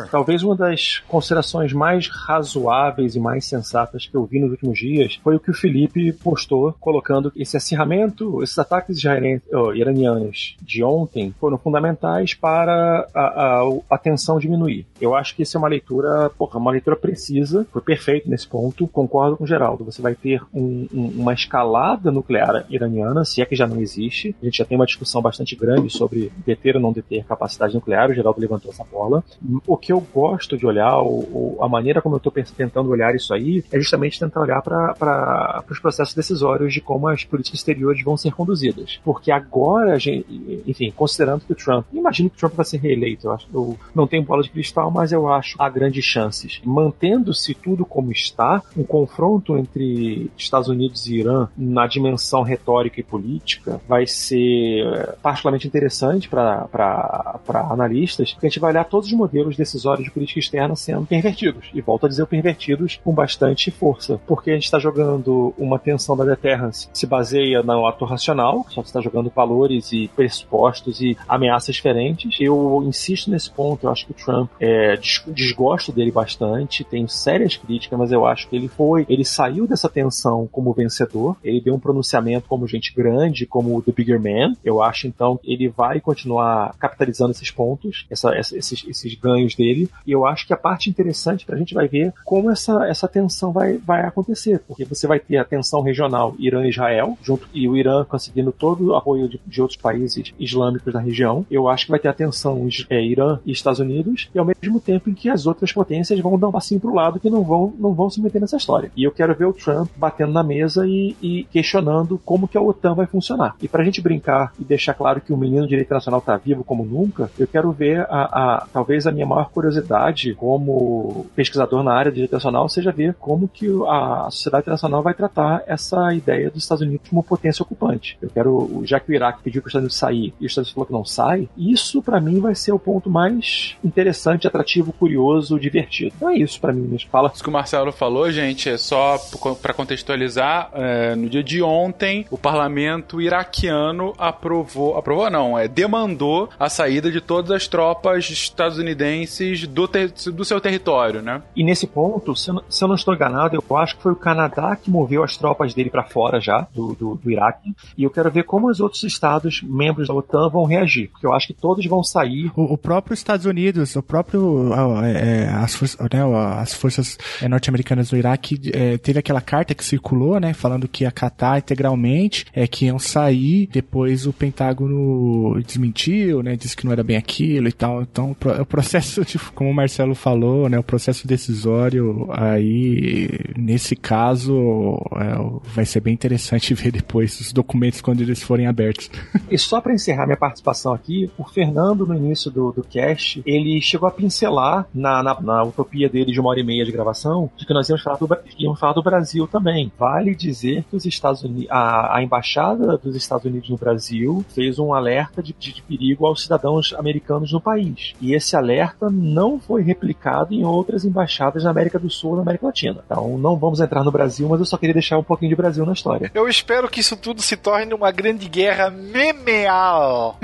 Talvez uma das considerações mais razoáveis e mais sensatas que eu vi nos últimos dias foi o que o Felipe postou, colocando esse acirramento, esses ataques iranianos de ontem foram fundamentais para a, a, a tensão diminuir. Eu acho que isso é uma leitura, porra, uma leitura precisa, foi perfeito nesse ponto, concordo com o Geraldo. Você vai ter um, um, uma escalada nuclear iraniana, se é que já não existe. A gente já tem uma discussão bastante grande sobre deter ou não deter capacidade nuclear, o Geraldo levantou essa bola. O que eu gosto de olhar, o, a maneira como eu estou tentando olhar isso aí, é justamente tentar olhar para os processos decisórios de como as políticas exteriores vão ser conduzidas. Porque agora, gente, enfim, considerando que o Trump, imagino que o Trump vai ser reeleito, eu, acho, eu não tenho bola de cristal, mas eu acho há grandes chances. Mantendo-se tudo como está, um confronto entre Estados Unidos e Irã na dimensão retórica e política vai ser eh, particularmente interessante para analistas, porque a gente vai olhar todos os modelos decisórios de política externa sendo pervertidos. E volto a dizer pervertidos com bastante força, porque a gente está jogando uma tensão da deterrence se baseia no ato racional, só que está jogando valores e pressupostos e ameaças diferentes. Eu insisto nesse ponto, eu acho que o Trump é, desgosto dele bastante, tenho sérias críticas, mas eu acho que ele foi, ele saiu dessa tensão como vencedor, ele deu um pronunciamento como gente grande, como The Bigger Man. Eu acho então ele vai continuar capitalizando esses pontos, essa, esses, esses ganhos dele, e eu acho que a parte interessante para a gente vai ver como essa, essa tensão vai, vai acontecer, porque você vai ter a tensão regional Irã e Israel, junto, e o Irã conseguindo todo o apoio de, de outros países islâmicos da região. Eu acho que vai ter a tensão é, Irã e Estados Unidos, e ao mesmo tempo em que as outras potências vão dar um passinho pro lado que não vão, não vão se meter nessa história. E eu quero ver o Trump batendo na mesa e, e questionando como que a OTAN vai funcionar. E para a gente brincar e deixar claro que o menino direito nacional está vivo como nunca, eu quero ver a, a, talvez a minha maior curiosidade como pesquisador na área de direito nacional seja ver como que a sociedade internacional vai tratar essa ideia dos Estados Unidos como potência ocupante. Eu quero, já que o Iraque pediu para os Estados Unidos sair e os Estados Unidos falou que não sai, isso para mim vai ser o ponto mais interessante, atrativo, curioso, divertido. Então é isso para mim, me fala. Isso que o Marcelo falou, gente, é só para contextualizar, é, no dia de ontem, o parlamento iraquiano aprovou, aprovou não, é, demandou a saída de todas as tropas estadunidenses do, ter, do seu território, né? E nesse ponto, se eu, se eu, não estou enganado, eu acho que foi o Canadá que moveu as tropas dele para fora já, do, do, do, Iraque, e eu quero ver como os outros estados, membros da OTAN, vão reagir, porque eu acho que todos vão sair. O, o próprio Estados Unidos, o próprio, é, as, for né, as forças é, norte-americanas do Iraque, é, teve aquela carta que circulou, né, falando que ia acatar integralmente, é, que iam sair, depois o Pentágono desmentiu, né, disse que não era bem aquilo e tal, então o processo, tipo, como o Marcelo falou, né, o processo decisório aí, nesse caso, é, vai ser bem interessante ver depois os documentos quando eles forem abertos. E só para encerrar minha participação aqui, o Fernando, no início do, do cast, ele chegou a pincelar na, na, na utopia dele de uma hora e meia de gravação, de que nós íamos falar do, íamos falar do Brasil também. Vale dizer que os Estados Unidos, a, a embaixada dos Estados Unidos no Brasil fez um alerta de, de, de perigo aos cidadãos americanos no país. E esse alerta não foi replicado em outras embaixadas na América do Sul e na América Latina. Então não vamos entrar no Brasil, mas eu só queria deixar um pouquinho de Brasil na história. Eu espero que isso tudo se torne uma grande guerra memeal.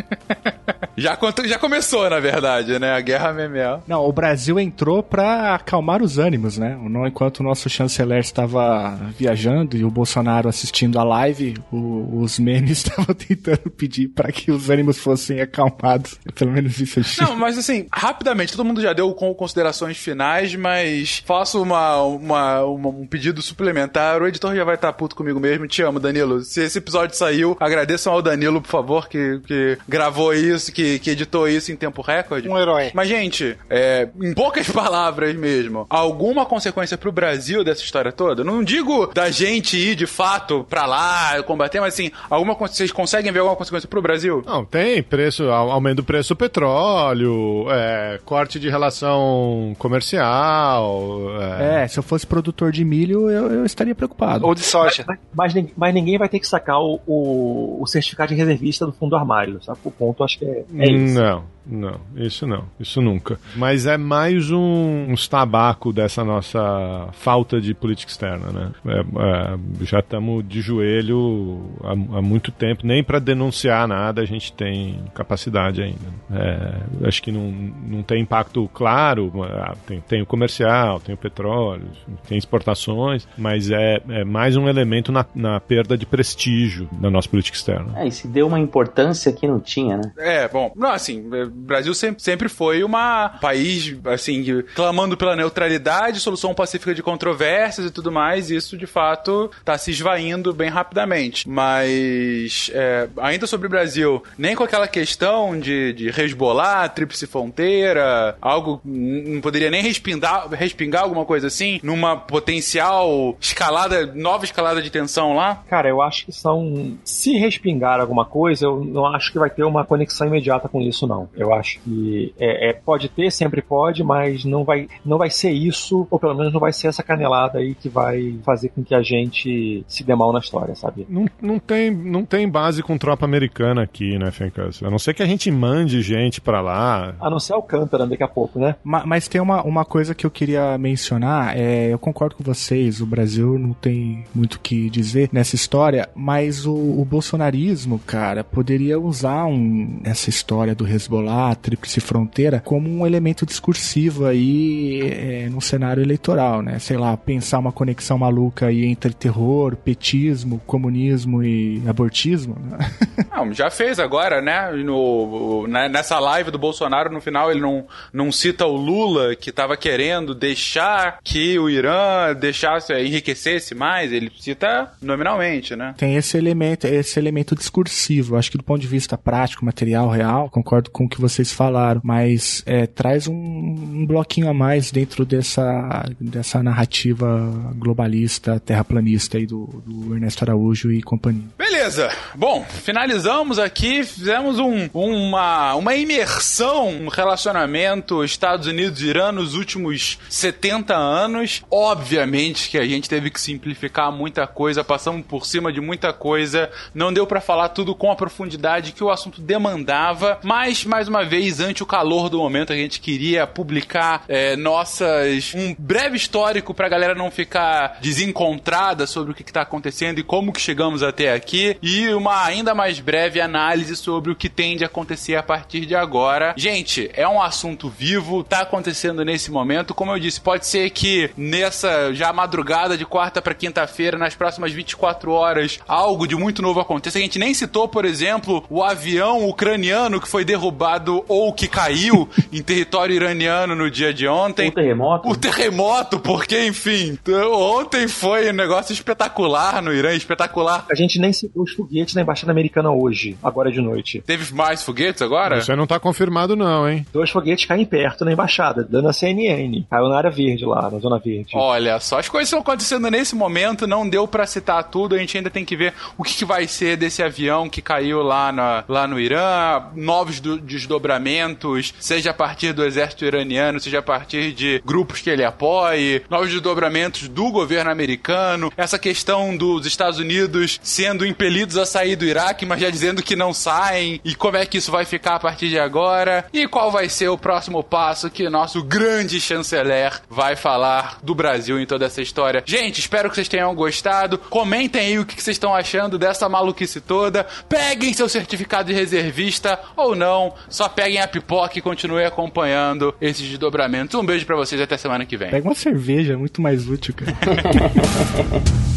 já, já começou, na verdade, né? A guerra memeal. Não, o Brasil entrou para acalmar os ânimos, né? Enquanto o nosso chanceler estava viajando e o Bolsonaro assistindo a live, o, os memes estavam tentando pedir para que os ânimos fossem acalmados. Pelo menos isso eu Não, mas assim, rapidamente, todo mundo já deu com considerações finais, mas faço uma, uma, uma, um pedido suplementar. O editor já vai estar puto comigo mesmo. Te amo, Danilo. Se esse episódio saiu, agradeçam ao Danilo, por favor, que, que gravou isso, que, que editou isso em tempo recorde. Um herói. Mas, gente, é, em poucas palavras mesmo, alguma consequência pro Brasil dessa história toda? Não digo da gente ir de fato pra lá combater, mas assim, alguma vocês conseguem ver alguma consequência pro Brasil? Não, tem preço, aumento do preço do petróleo, é, corte de relação comercial. É... é... se eu fosse produtor de milho, eu, eu estaria preocupado. Ou de soja. Mas, mas, mas, ninguém vai ter que sacar o, o, o certificado de reservista do fundo armário, sabe? O ponto acho que é, é isso. Não, não, isso não, isso nunca. Mas é mais um, um tabaco dessa nossa falta de política externa, né? É, é, já estamos de joelho há, há, muito tempo, nem para denunciar nada a gente tem capacidade ainda. É, acho que não, não tem impacto claro, ah, tem, tem o comercial, tem o petróleo, tem exportações, mas é, é mais um elemento na, na perda de prestígio da nossa política externa. É, e se deu uma importância que não tinha, né? É, bom, não, assim, Brasil sempre, sempre foi uma país, assim, clamando pela neutralidade, solução pacífica de controvérsias e tudo mais, e isso, de fato, tá se esvaindo bem rapidamente. Mas, é, ainda sobre o Brasil, nem com aquela questão de, de resbolar, tríplice fronteira, algo, não poderia nem respingar, respingar alguma coisa assim, numa potencial escalada, nova escalada de tensão lá? Cara, eu acho que são. Se respingar alguma coisa, eu não acho que vai ter uma conexão imediata com isso, não. Eu acho que é, é, pode ter, sempre pode, mas não vai, não vai ser isso, ou pelo menos não vai ser essa canelada aí que vai fazer com que a gente se dê mal na história, sabe? Não, não, tem, não tem base com tropa americana aqui, né, Fencas? A não ser que a gente mande gente para lá. A não ser Alcântara daqui a pouco, né? Mas, mas tem uma, uma coisa que eu queria mencionar, é, eu concordo com vocês, o Brasil não tem muito o que dizer nessa história, mas o, o bolsonarismo, cara, poderia usar um, essa história do Hezbollah, tríplice fronteira, como um elemento discursivo aí é, no cenário eleitoral, né? Sei lá, pensar uma conexão maluca aí entre terror, petismo, comunismo e abortismo, né? Não, já fez agora, né? No, né, nessa live do Bolsonaro, no final, ele não, não cita o Lula, que estava querendo deixar que o Irã deixasse, enriquecesse mais, ele cita nominalmente, né? Tem esse elemento, esse elemento discursivo. Acho que do ponto de vista prático, material, real, concordo com o que vocês falaram, mas é, traz um, um, bloquinho a mais dentro dessa, dessa narrativa globalista, terraplanista aí do, do Ernesto Araújo e companhia. Beleza. Bom, finalizamos aqui, fizemos um, uma, uma imersão no relacionamento Estados Unidos-Irã nos últimos 70 anos. Obviamente que a gente teve que simplificar muita coisa, passamos por cima de muita coisa, não deu para falar tudo com a profundidade que o assunto demandava, mas mais uma vez, ante o calor do momento, a gente queria publicar é, nossas um breve histórico pra galera não ficar desencontrada sobre o que, que tá acontecendo e como que chegamos até aqui e uma ainda mais breve análise sobre o que tende a acontecer a partir de agora. Gente, é um assunto vivo, tá acontecendo nesse momento, como eu disse, pode ser que nessa já madrugada de quarta para quinta-feira, nas próximas 24 horas, algo de muito novo aconteça. A gente nem citou, por exemplo, o avião ucraniano que foi derrubado ou que caiu em território iraniano no dia de ontem. O terremoto? O terremoto, porque, enfim, ontem foi um negócio espetacular no Irã, espetacular. A gente nem citou os foguetes na Embaixada Americana hoje, agora de noite. Teve mais foguetes agora? Isso aí não tá confirmado não, hein? Dois foguetes caem perto na Embaixada, dando a CNN. Caiu na área verde lá, na Zona Verde. Olha só, as coisas estão acontecendo nesse momento, não deu para citar tudo, a gente ainda tem que ver o que, que, vai ser desse avião que caiu lá, na, lá no Irã, novos do, desdobramentos, seja a partir do exército iraniano, seja a partir de grupos que ele apoie, novos desdobramentos do governo americano, essa questão dos Estados Unidos sendo impelidos a sair do Iraque, mas já dizendo que não saem, e como é que isso vai ficar a partir de agora, e qual vai ser o próximo passo que nosso grande chanceler vai falar do Brasil em toda essa história. Gente, espero que vocês tenham gostado. Comentem aí o que vocês estão achando dessa maluquice toda. Peguem seu certificado de reservista ou não, só peguem a pipoca e continuem acompanhando esses desdobramentos. Um beijo para vocês até semana que vem. Pega uma cerveja, é muito mais útil, cara.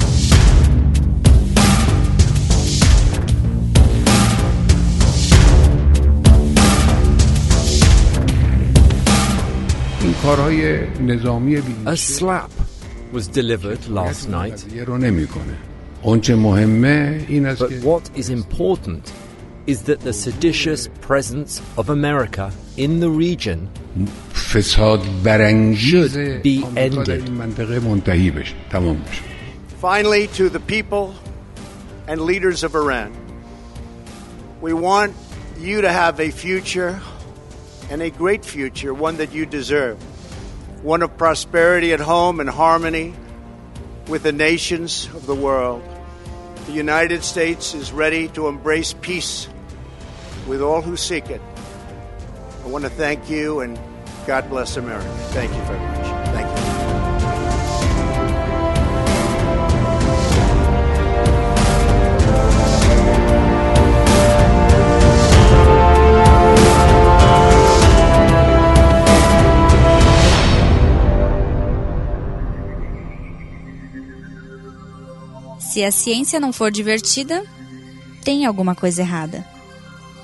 A slap was delivered last night. But what is important is that the seditious presence of America in the region should be ended. Finally, to the people and leaders of Iran, we want you to have a future and a great future, one that you deserve, one of prosperity at home and harmony with the nations of the world. The United States is ready to embrace peace with all who seek it. I want to thank you and God bless America. Thank you very much. Thank you. Se a ciência não for divertida, tem alguma coisa errada.